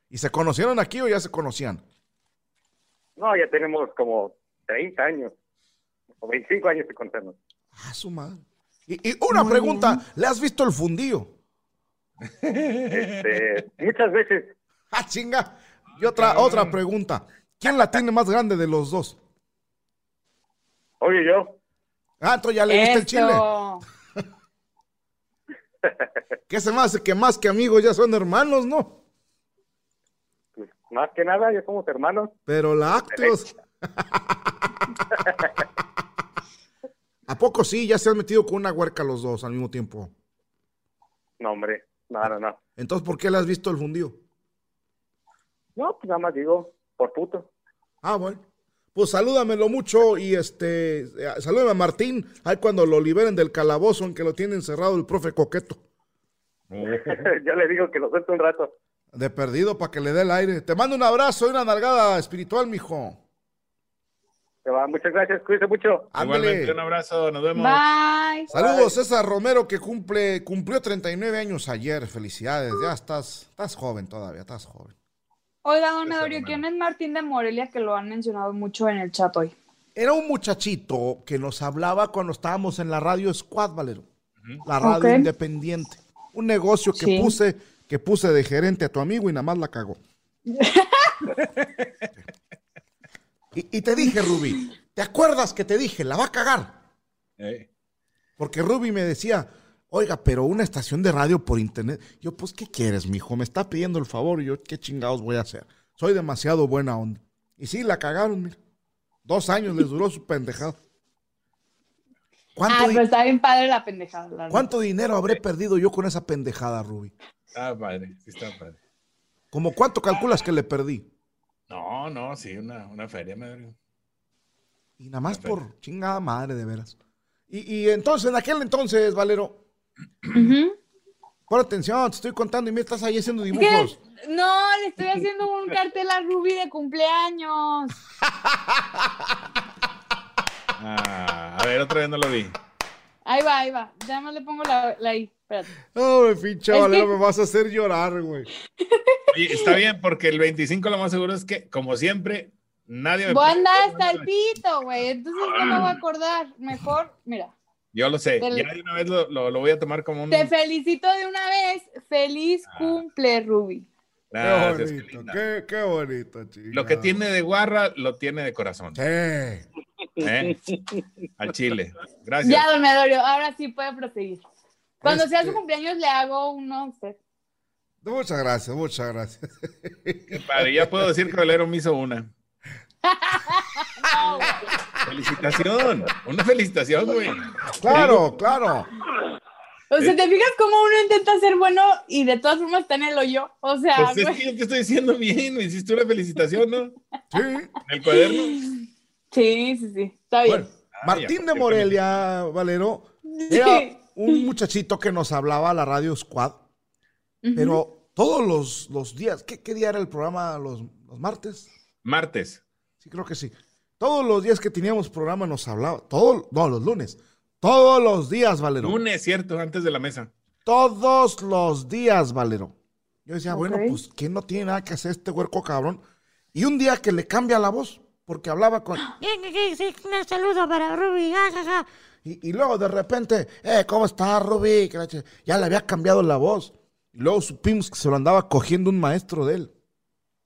¿Y se conocieron aquí o ya se conocían? No, ya tenemos como 30 años, o 25 años de conocernos. Ah, su madre. Y, y una pregunta, ¿le has visto el fundillo? Este, muchas veces, [LAUGHS] Ah, chinga. Y otra, otra pregunta. ¿Quién la tiene más grande de los dos? oye yo, Ah, entonces ya le viste el chile. [LAUGHS] ¿Qué se me hace que más que amigos ya son hermanos, no? Más que nada, ya somos hermanos. Pero lácteos. [LAUGHS] ¿A poco sí? Ya se han metido con una huerca los dos al mismo tiempo. No, hombre, no, no, no. Entonces, ¿por qué le has visto el fundido? No, pues nada más digo, por puto. Ah, bueno. Pues salúdamelo mucho y este, salúdame a Martín, ahí cuando lo liberen del calabozo en que lo tiene encerrado el profe Coqueto. [LAUGHS] ya le digo que lo suelte un rato. De perdido para que le dé el aire. Te mando un abrazo y una nalgada espiritual, mijo. Te va, muchas gracias, cuídese mucho. Ándale. Igualmente, un abrazo, nos vemos. Bye. Saludos, César Romero, que cumple, cumplió 39 años ayer. Felicidades, ya estás, estás joven todavía, estás joven. Oiga, don hermano. ¿quién es Martín de Morelia que lo han mencionado mucho en el chat hoy? Era un muchachito que nos hablaba cuando estábamos en la radio Squad, Valero. La radio independiente. Un negocio que Sí. puse, que puse de gerente a tu amigo y nada más la cagó. [LAUGHS] y, y te dije, Ruby, ¿te acuerdas que te dije? La va a cagar. Eh, Porque Ruby me decía, oiga, pero una estación de radio por internet. Yo, pues, ¿qué quieres, mijo? Me está pidiendo el favor y yo, ¿qué chingados voy a hacer? Soy demasiado buena onda. Y sí, la cagaron, mira. Dos años les duró su pendejada. ¿Cuánto, Ah, pero está bien padre la pendejada. la cuánto dinero habré perdido yo con esa pendejada, Ruby? Está padre, sí está padre. ¿Cómo cuánto calculas que le perdí? No, no, sí, una, una feria, me Y nada más por chingada madre, de veras. Y, y entonces, en aquel entonces, Valero, pon atención, te estoy contando y me estás ahí haciendo ¿Qué? dibujos. No, le estoy haciendo un cartel a Ruby de cumpleaños. Ah, a ver, otra vez no lo vi. Ahí va, ahí va. Ya más le pongo la, la I. Espérate. No, me pinche Es que- me vas a hacer llorar, güey. Oye, está bien, porque el 25 lo más seguro es que, como siempre, nadie me Voy a andar hasta el pito, güey. Entonces no me voy a acordar. Mejor, mira. Yo lo sé, Del- ya de una vez lo, lo- lo voy a tomar como un... Te felicito de una vez. Feliz cumple, Ruby. Gracias, qué qué bonito, qué, qué bonito. Lo que tiene de guarra, lo tiene de corazón. Sí. ¿eh? Al chile. Gracias. Ya, don Medorio, ahora sí puede proseguir. Cuando sea su Este- cumpleaños le hago uno a usted. Muchas gracias, muchas gracias. Ya puedo decir que Valero me hizo una. No. [LAUGHS] Felicitación. Una felicitación, güey. Claro, claro. O sea, ¿te fijas cómo uno intenta ser bueno y de todas formas está en el hoyo? O sea, Pues es güey. que yo te estoy diciendo bien, me hiciste una felicitación, ¿no? Sí. En el cuaderno. Sí, sí, sí. Está bien. Bueno, Martín de Morelia, Valero, era un muchachito que nos hablaba a la radio Squad, pero todos los, los días, ¿qué, qué día era el programa? ¿Los, los martes? Martes. Sí, creo que sí. Todos los días que teníamos programa nos hablaba, todo, no, los lunes. Todos los días, Valero. Lunes, cierto, antes de la mesa. Todos los días, Valero. Yo decía, bueno, pues que no tiene nada que hacer este huerco cabrón. Y un día que le cambia la voz, porque hablaba con... [GASPS] Un saludo para Ruby. jajaja. Y, y luego de repente, eh, ¿cómo está Rubí? Ya le había cambiado la voz. Y luego supimos que se lo andaba cogiendo un maestro de él.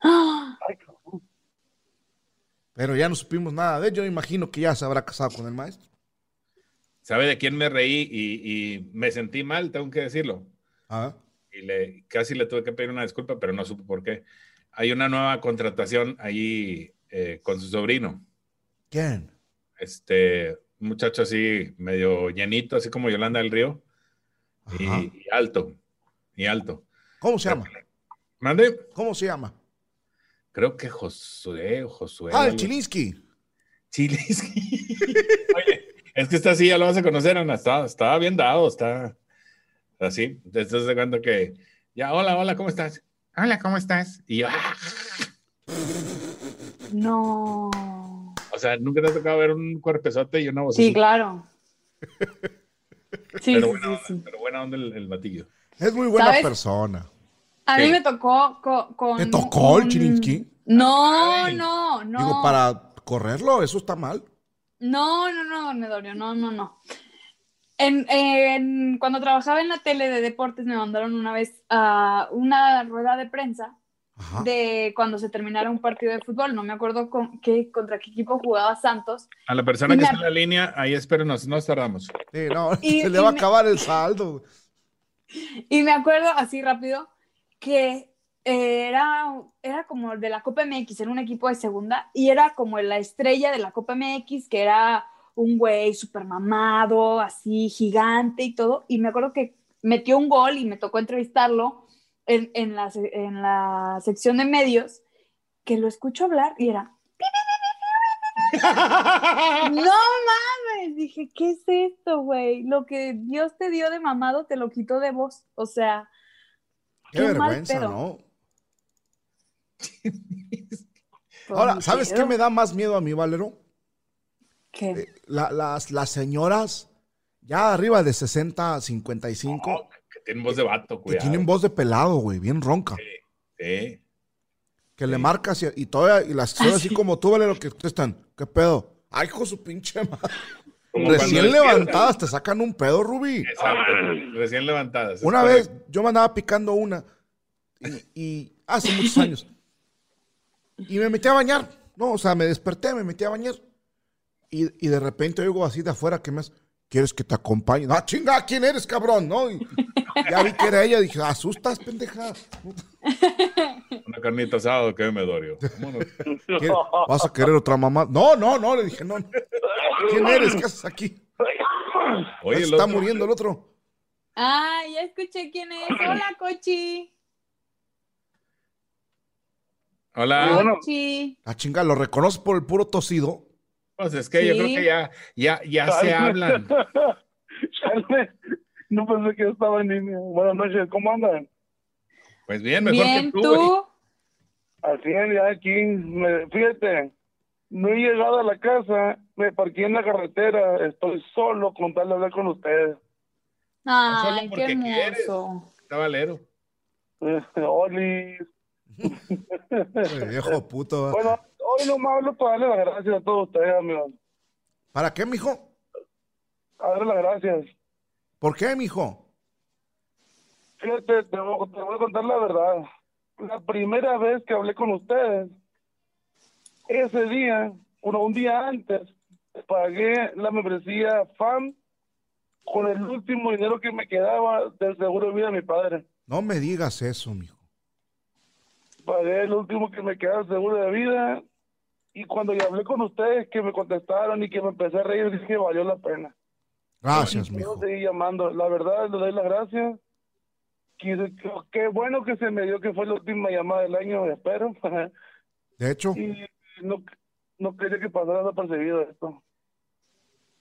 [GASPS] Pero ya no supimos nada de él. Yo imagino que ya se habrá casado con el maestro. ¿Sabe de quién me reí y, y me sentí mal? Tengo que decirlo. Ah, Y le, casi le tuve que pedir una disculpa, pero no supe por qué. Hay una nueva contratación ahí eh, con su sobrino. ¿Quién? Este, un muchacho así, medio llenito, así como Yolanda del Río. Y, alto. Y alto. ¿Cómo se llama? ¿Mande? ¿Cómo se llama? Creo que Josué o Josué. Ah, el Chilinsky. Chilisky. [LAUGHS] Oye, es que está así, ya lo vas a conocer, Ana. Está, está bien dado, está así. Te estás de cuenta que, ya, hola, hola, ¿cómo estás? Hola, ¿cómo estás? Y yo, ah. No. O sea, nunca te ha tocado ver un cuerpezote y una voz Sí, así? claro. Sí, [LAUGHS] pero, sí, buena sí, onda, sí. pero buena onda el, el batillo. Es muy buena ¿Sabes? persona. A mí me tocó co- con. ¿Te tocó el un- Chilinsky? No, Ay. no, no. Digo, para correrlo, eso está mal. No, no, no, don Medorio, no, no, no. En, en- cuando trabajaba en la tele de deportes me mandaron una vez a una rueda de prensa Ajá. de cuando se terminara un partido de fútbol. No me acuerdo con qué, contra qué equipo jugaba Santos. A la persona Y que me- está en la línea, ahí espérenos, no tardamos. Sí, no, [LAUGHS] Y- se le va a me- acabar el saldo. Y me acuerdo así rápido que era, era como de la Copa MX, era un equipo de segunda, y era como la estrella de la Copa MX, que era un güey súper mamado, así gigante y todo. Y me acuerdo que metió un gol y me tocó entrevistarlo en, en la, en la sección de medios, que lo escucho hablar y era, [LAUGHS] no mames, dije, ¿qué es esto, güey? Lo que Dios te dio de mamado te lo quitó de vos, o sea, Qué, vergüenza. ¿no? [LAUGHS] Ahora, ¿sabes qué me da más miedo a mí, Valero? ¿Qué? Eh, la- las, las señoras ya arriba de 60, 55, No, que tienen voz de vato, que cuidado. tienen voz de pelado, güey, bien ronca. Sí. Que le marcas y, y todavía, y las que son así como tú, Valero, que están, ¿qué pedo? Ay, hijo de su pinche madre. [LAUGHS] Como Recién levantadas te sacan un pedo, Rubí. Exacto, recién levantadas. Una vez correcto. yo me andaba picando una y, y hace muchos años. Y me metí a bañar. No, o sea, me desperté, me metí a bañar. Y, y de repente oigo así de afuera que me hace, ¿quieres que te acompañe? No, chinga, ¿quién eres, cabrón? ¿No? Y ya vi que era ella, dije, asustas, pendeja. Una carnita asada que me. ¿Qué- ¿Vas a querer otra mamá? No, no, no, le dije, no. ¿Quién eres? ¿Qué haces aquí? Oye, está otro- muriendo el otro. Ah, ya escuché quién es. Hola, Cochi. Hola. Cochi. Ah, chinga, lo reconoces por el puro tosido. Pues es que yo creo que ya, ya, ya se hablan. [LAUGHS] No pensé que yo estaba en línea. Buenas noches, ¿cómo andan? Pues bien, mejor Bien, que tú. tú. Así es, ya aquí, me- fíjate, no he llegado a la casa, me parqué en la carretera, estoy solo con tal de hablar con ustedes. Ay, qué hermoso. Está valero. Eh, Oli, [LAUGHS] viejo puto. bueno, hoy nomás hablo para darle las gracias a todos ustedes, amigos. ¿Para qué, mijo? A darle las gracias. ¿Por qué, mijo? Fíjate, te voy, te voy a contar la verdad. La primera vez que hablé con ustedes, ese día, uno, un día antes, pagué la membresía FAM con el último dinero que me quedaba del seguro de vida de mi padre. No me digas eso, mijo. Pagué el último que me quedaba del seguro de vida y cuando ya hablé con ustedes que me contestaron y que me empecé a reír, dije que valió la pena. Gracias, Yo mijo. seguí llamando. La verdad, le doy las gracias. Qué, qué bueno que se me dio que fue la última llamada del año, espero. [LAUGHS] De hecho, y no, no quería que pasara desapercibido esto.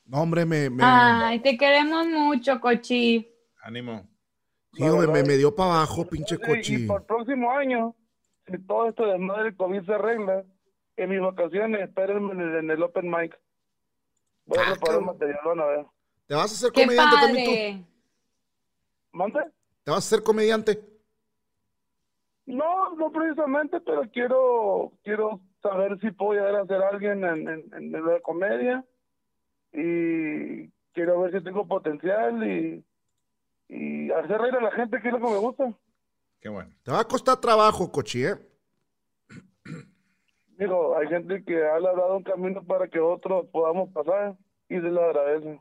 no, hombre, me, me, Ay, te queremos mucho, Cochi. Ánimo. sí, hombre, me, me dio para abajo, pinche Sí, cochi. Y para el próximo año, si todo esto de madre del COVID se arregla, en mis vacaciones, espérenme en el, en el Open Mic. Voy a Ah, preparar cabrón. material, van a ver. ¿Te vas a hacer Qué comediante también tú? padre. ¿Mande? ¿Te vas a hacer comediante? No, no precisamente, pero quiero quiero saber si puedo llegar a ser alguien en, en, en la comedia y quiero ver si tengo potencial y, y hacer reír a la gente, que es lo que me gusta. Qué bueno. Te va a costar trabajo, cochi, ¿eh? Digo, hay gente que ha labrado un camino para que otros podamos pasar y se lo agradece.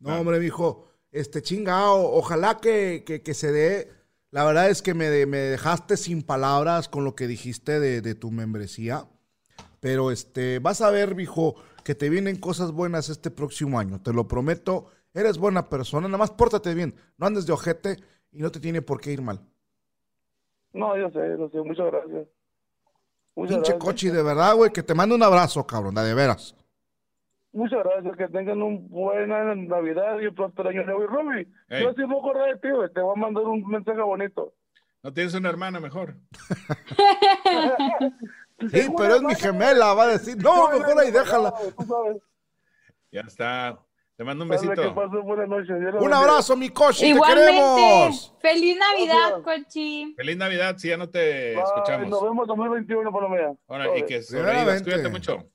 No, hombre, mijo, este chingao, ojalá que, que, que se dé. La verdad es que me, de- me dejaste sin palabras con lo que dijiste de, de tu membresía. Pero este, vas a ver, mijo, que te vienen cosas buenas este próximo año. Te lo prometo. Eres buena persona, nada más pórtate bien. No andes de ojete y no te tiene por qué ir mal. No, yo sé, yo sé, muchas gracias. Muchas Pinche gracias. cochi, de verdad, güey, que te mando un abrazo, cabrón, de veras. Muchas gracias, que tengan un buena Navidad y un próspero año nuevo. Y Ruby, Hey. yo sí voy a acordar de ti, te voy a mandar un mensaje bonito. ¿No tienes una hermana mejor? [LAUGHS] Sí, pero es mi gemela, va a decir, no, mejor ahí déjala. Ya está. Te mando un besito. Un abrazo, mi cochi, te Igualmente. queremos. Feliz Navidad. Cochi. Feliz Navidad, si ya no te Bye, Nos escuchamos. vemos 2021 por lo menos. Ahora, y que sobrevivas. Primeramente. Cuídate mucho.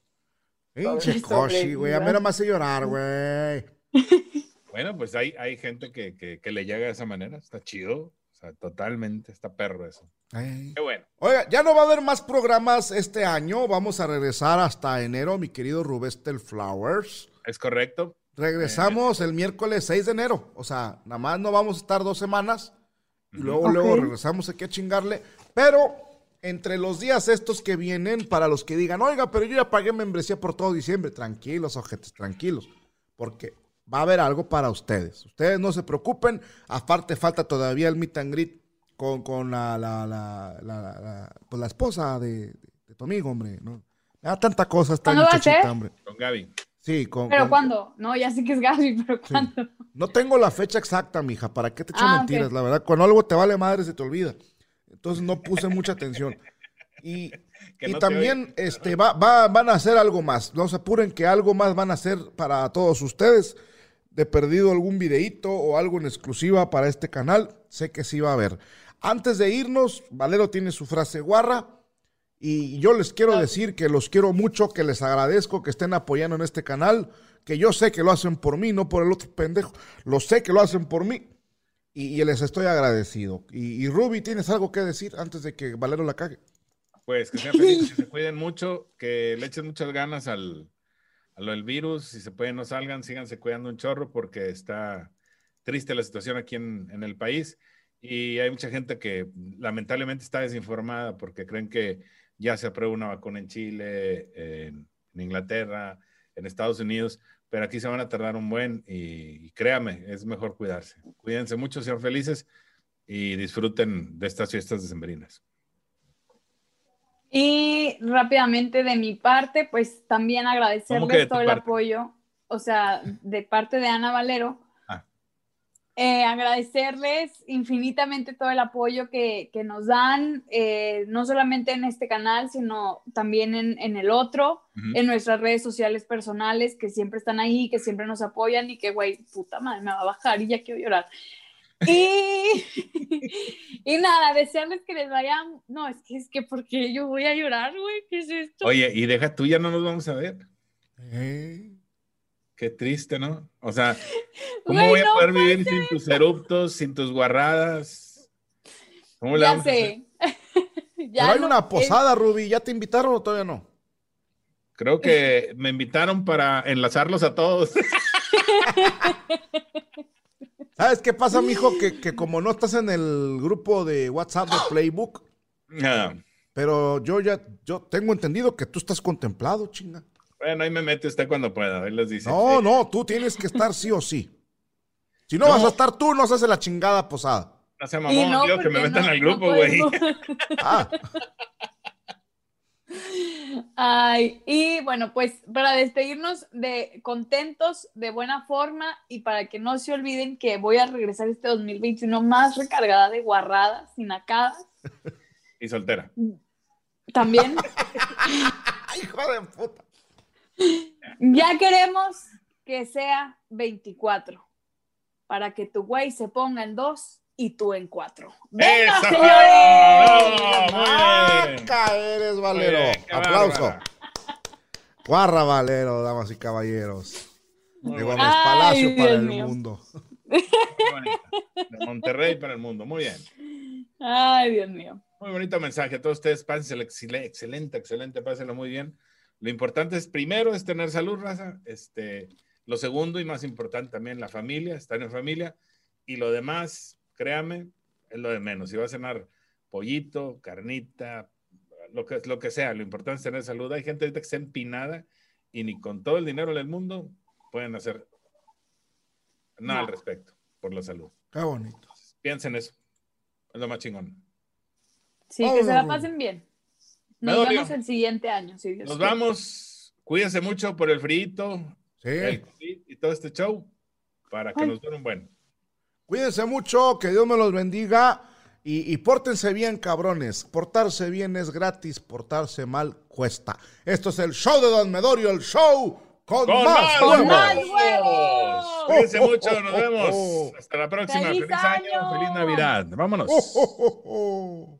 Pinche cochi, güey, a mí no me hace llorar, güey. [LAUGHS] Bueno, pues hay, hay gente que, que, que le llega de esa manera. Está chido. O sea, totalmente está perro eso. Ay. Qué bueno. Oiga, ya no va a haber más programas este año. Vamos a regresar hasta enero, mi querido Rubestel Flowers. Es correcto. Regresamos el miércoles 6 de enero. O sea, nada más no vamos a estar dos semanas. Y luego, luego regresamos aquí a chingarle. Pero entre los días estos que vienen, para los que digan, oiga, pero yo ya pagué membresía por todo diciembre, tranquilos, ojetes, tranquilos, porque va a haber algo para ustedes. Ustedes no se preocupen, aparte falta todavía el meet and greet con, con la, la, la, la, la- pues la esposa de, de tu amigo, hombre, ¿no? Me da tanta cosa esta ¿Cuándo va a muchachita, ser? hombre. Con Gaby. Sí, con, ¿Pero con- cuándo? No, ya sé que es Gaby, [LAUGHS] pero ¿cuándo? No tengo la fecha exacta, mija. ¿Para qué te echo Ah, mentiras? La verdad, cuando algo te vale madre se te olvida. Entonces no puse mucha atención. Y, [LAUGHS] Que y no también este, va, va- van a hacer algo más. No se apuren que algo más van a hacer para todos ustedes. De perdido algún videíto o algo en exclusiva para este canal. Sé que sí va a haber. Antes de irnos, Valero tiene su frase guarra. Y yo les quiero decir que los quiero mucho, que les agradezco que estén apoyando en este canal, que yo sé que lo hacen por mí, no por el otro pendejo. Lo sé que lo hacen por mí y, y les estoy agradecido. Y, y Ruby, ¿tienes algo que decir antes de que Valero la cague? Pues que sean felices, que se [LAUGHS] cuiden mucho, que le echen muchas ganas al, a lo del virus. Si se pueden, no salgan, síganse cuidando un chorro porque está triste la situación aquí en, en el país. Y hay mucha gente que lamentablemente está desinformada porque creen que ya se aprueba una vacuna en Chile, en, en Inglaterra, en Estados Unidos, pero aquí se van a tardar un buen y, y créame, es mejor cuidarse. Cuídense mucho, sean felices y disfruten de estas fiestas decembrinas. Y rápidamente de mi parte, pues también ¿Cómo que de agradecerles todo el parte? apoyo, o sea, de parte de Ana Valero. Eh, agradecerles infinitamente todo el apoyo que, que nos dan, eh, no solamente en este canal, sino también en, en el otro, Ujú. en nuestras redes sociales personales, que siempre están ahí, que siempre nos apoyan y que, güey, puta madre, me va a bajar y ya quiero llorar. Y, [LAUGHS] y nada, desearles que les vayan. No, es que es que porque yo voy a llorar, güey. ¿Qué es esto? Oye, y deja tú, ya no nos vamos a ver. Eh, Qué triste, ¿no? O sea, [LAUGHS] ¿cómo Güey, voy a no poder vivir sin tus eruptos, sin tus guarradas? ¿Cómo ya sé. [LAUGHS] Pero hay no- una es- posada, Ruby. ¿Ya te invitaron o todavía no? Creo que [LAUGHS] me invitaron para enlazarlos a todos. ¿Sabes qué pasa, mijo? Que, que como no estás en el grupo de WhatsApp de Playbook, Ah, pero yo ya yo tengo entendido que tú estás contemplado, chinga. Bueno, ahí me mete usted cuando pueda. Ahí les dice. No, no, tú tienes que estar sí o sí. Si no, No. vas a estar tú, no se hace la chingada posada. No sea mamón, no, digo que me metan no- al grupo, güey. Ah, [LAUGHS] Ay, y bueno, pues para despedirnos de contentos, de buena forma y para que no se olviden que voy a regresar este 2021 más recargada de guarradas y nacadas. y soltera. También ay, [LAUGHS] hijo de puta. Ya queremos que sea 24 para que tu güey se ponga en dos y tú en cuatro. ¡Venga, ¡Eso! señores! Bien. Maca eres, Valero. Bien, Aplauso. bárbara. Guarra, Valero, damas y caballeros. Muy De Gómez Ay, Palacio para Dios el mío. mundo. De Monterrey para el mundo. Muy bien. Ay, Dios mío. Muy bonito mensaje. A todos ustedes, pásenselo excel- excelente, excelente, pásenlo muy bien. Lo importante es, primero, es tener salud, raza. Este, lo segundo y más importante también, la familia, estar en familia. Y lo demás, créame, es lo de menos. Si va a cenar pollito, carnita, lo que, lo que sea, lo importante es tener salud. Hay gente ahorita que está empinada y ni con todo el dinero del mundo pueden hacer nada No. al respecto por la salud. Qué bonito. Piensen eso. Es lo más chingón. Sí, que se la pasen bien. Nos dolió. vemos el siguiente año. si Dios Nos quiere. vamos. Cuídense mucho por el frío, Sí. y todo este show para que Ay. nos den un buen. Cuídense mucho, que Dios me los bendiga. Y, y pórtense bien, cabrones. Portarse bien es gratis, portarse mal cuesta. Esto es el show de Don Medorio, el show con, ¡Con más más huevos. ¡Con más huevos! Cuídense Oh, mucho, oh, nos oh, vemos. Hasta la próxima. ¡Feliz Feliz, año, año! feliz Navidad. Vámonos. [LAUGHS] Oh, oh, oh, oh.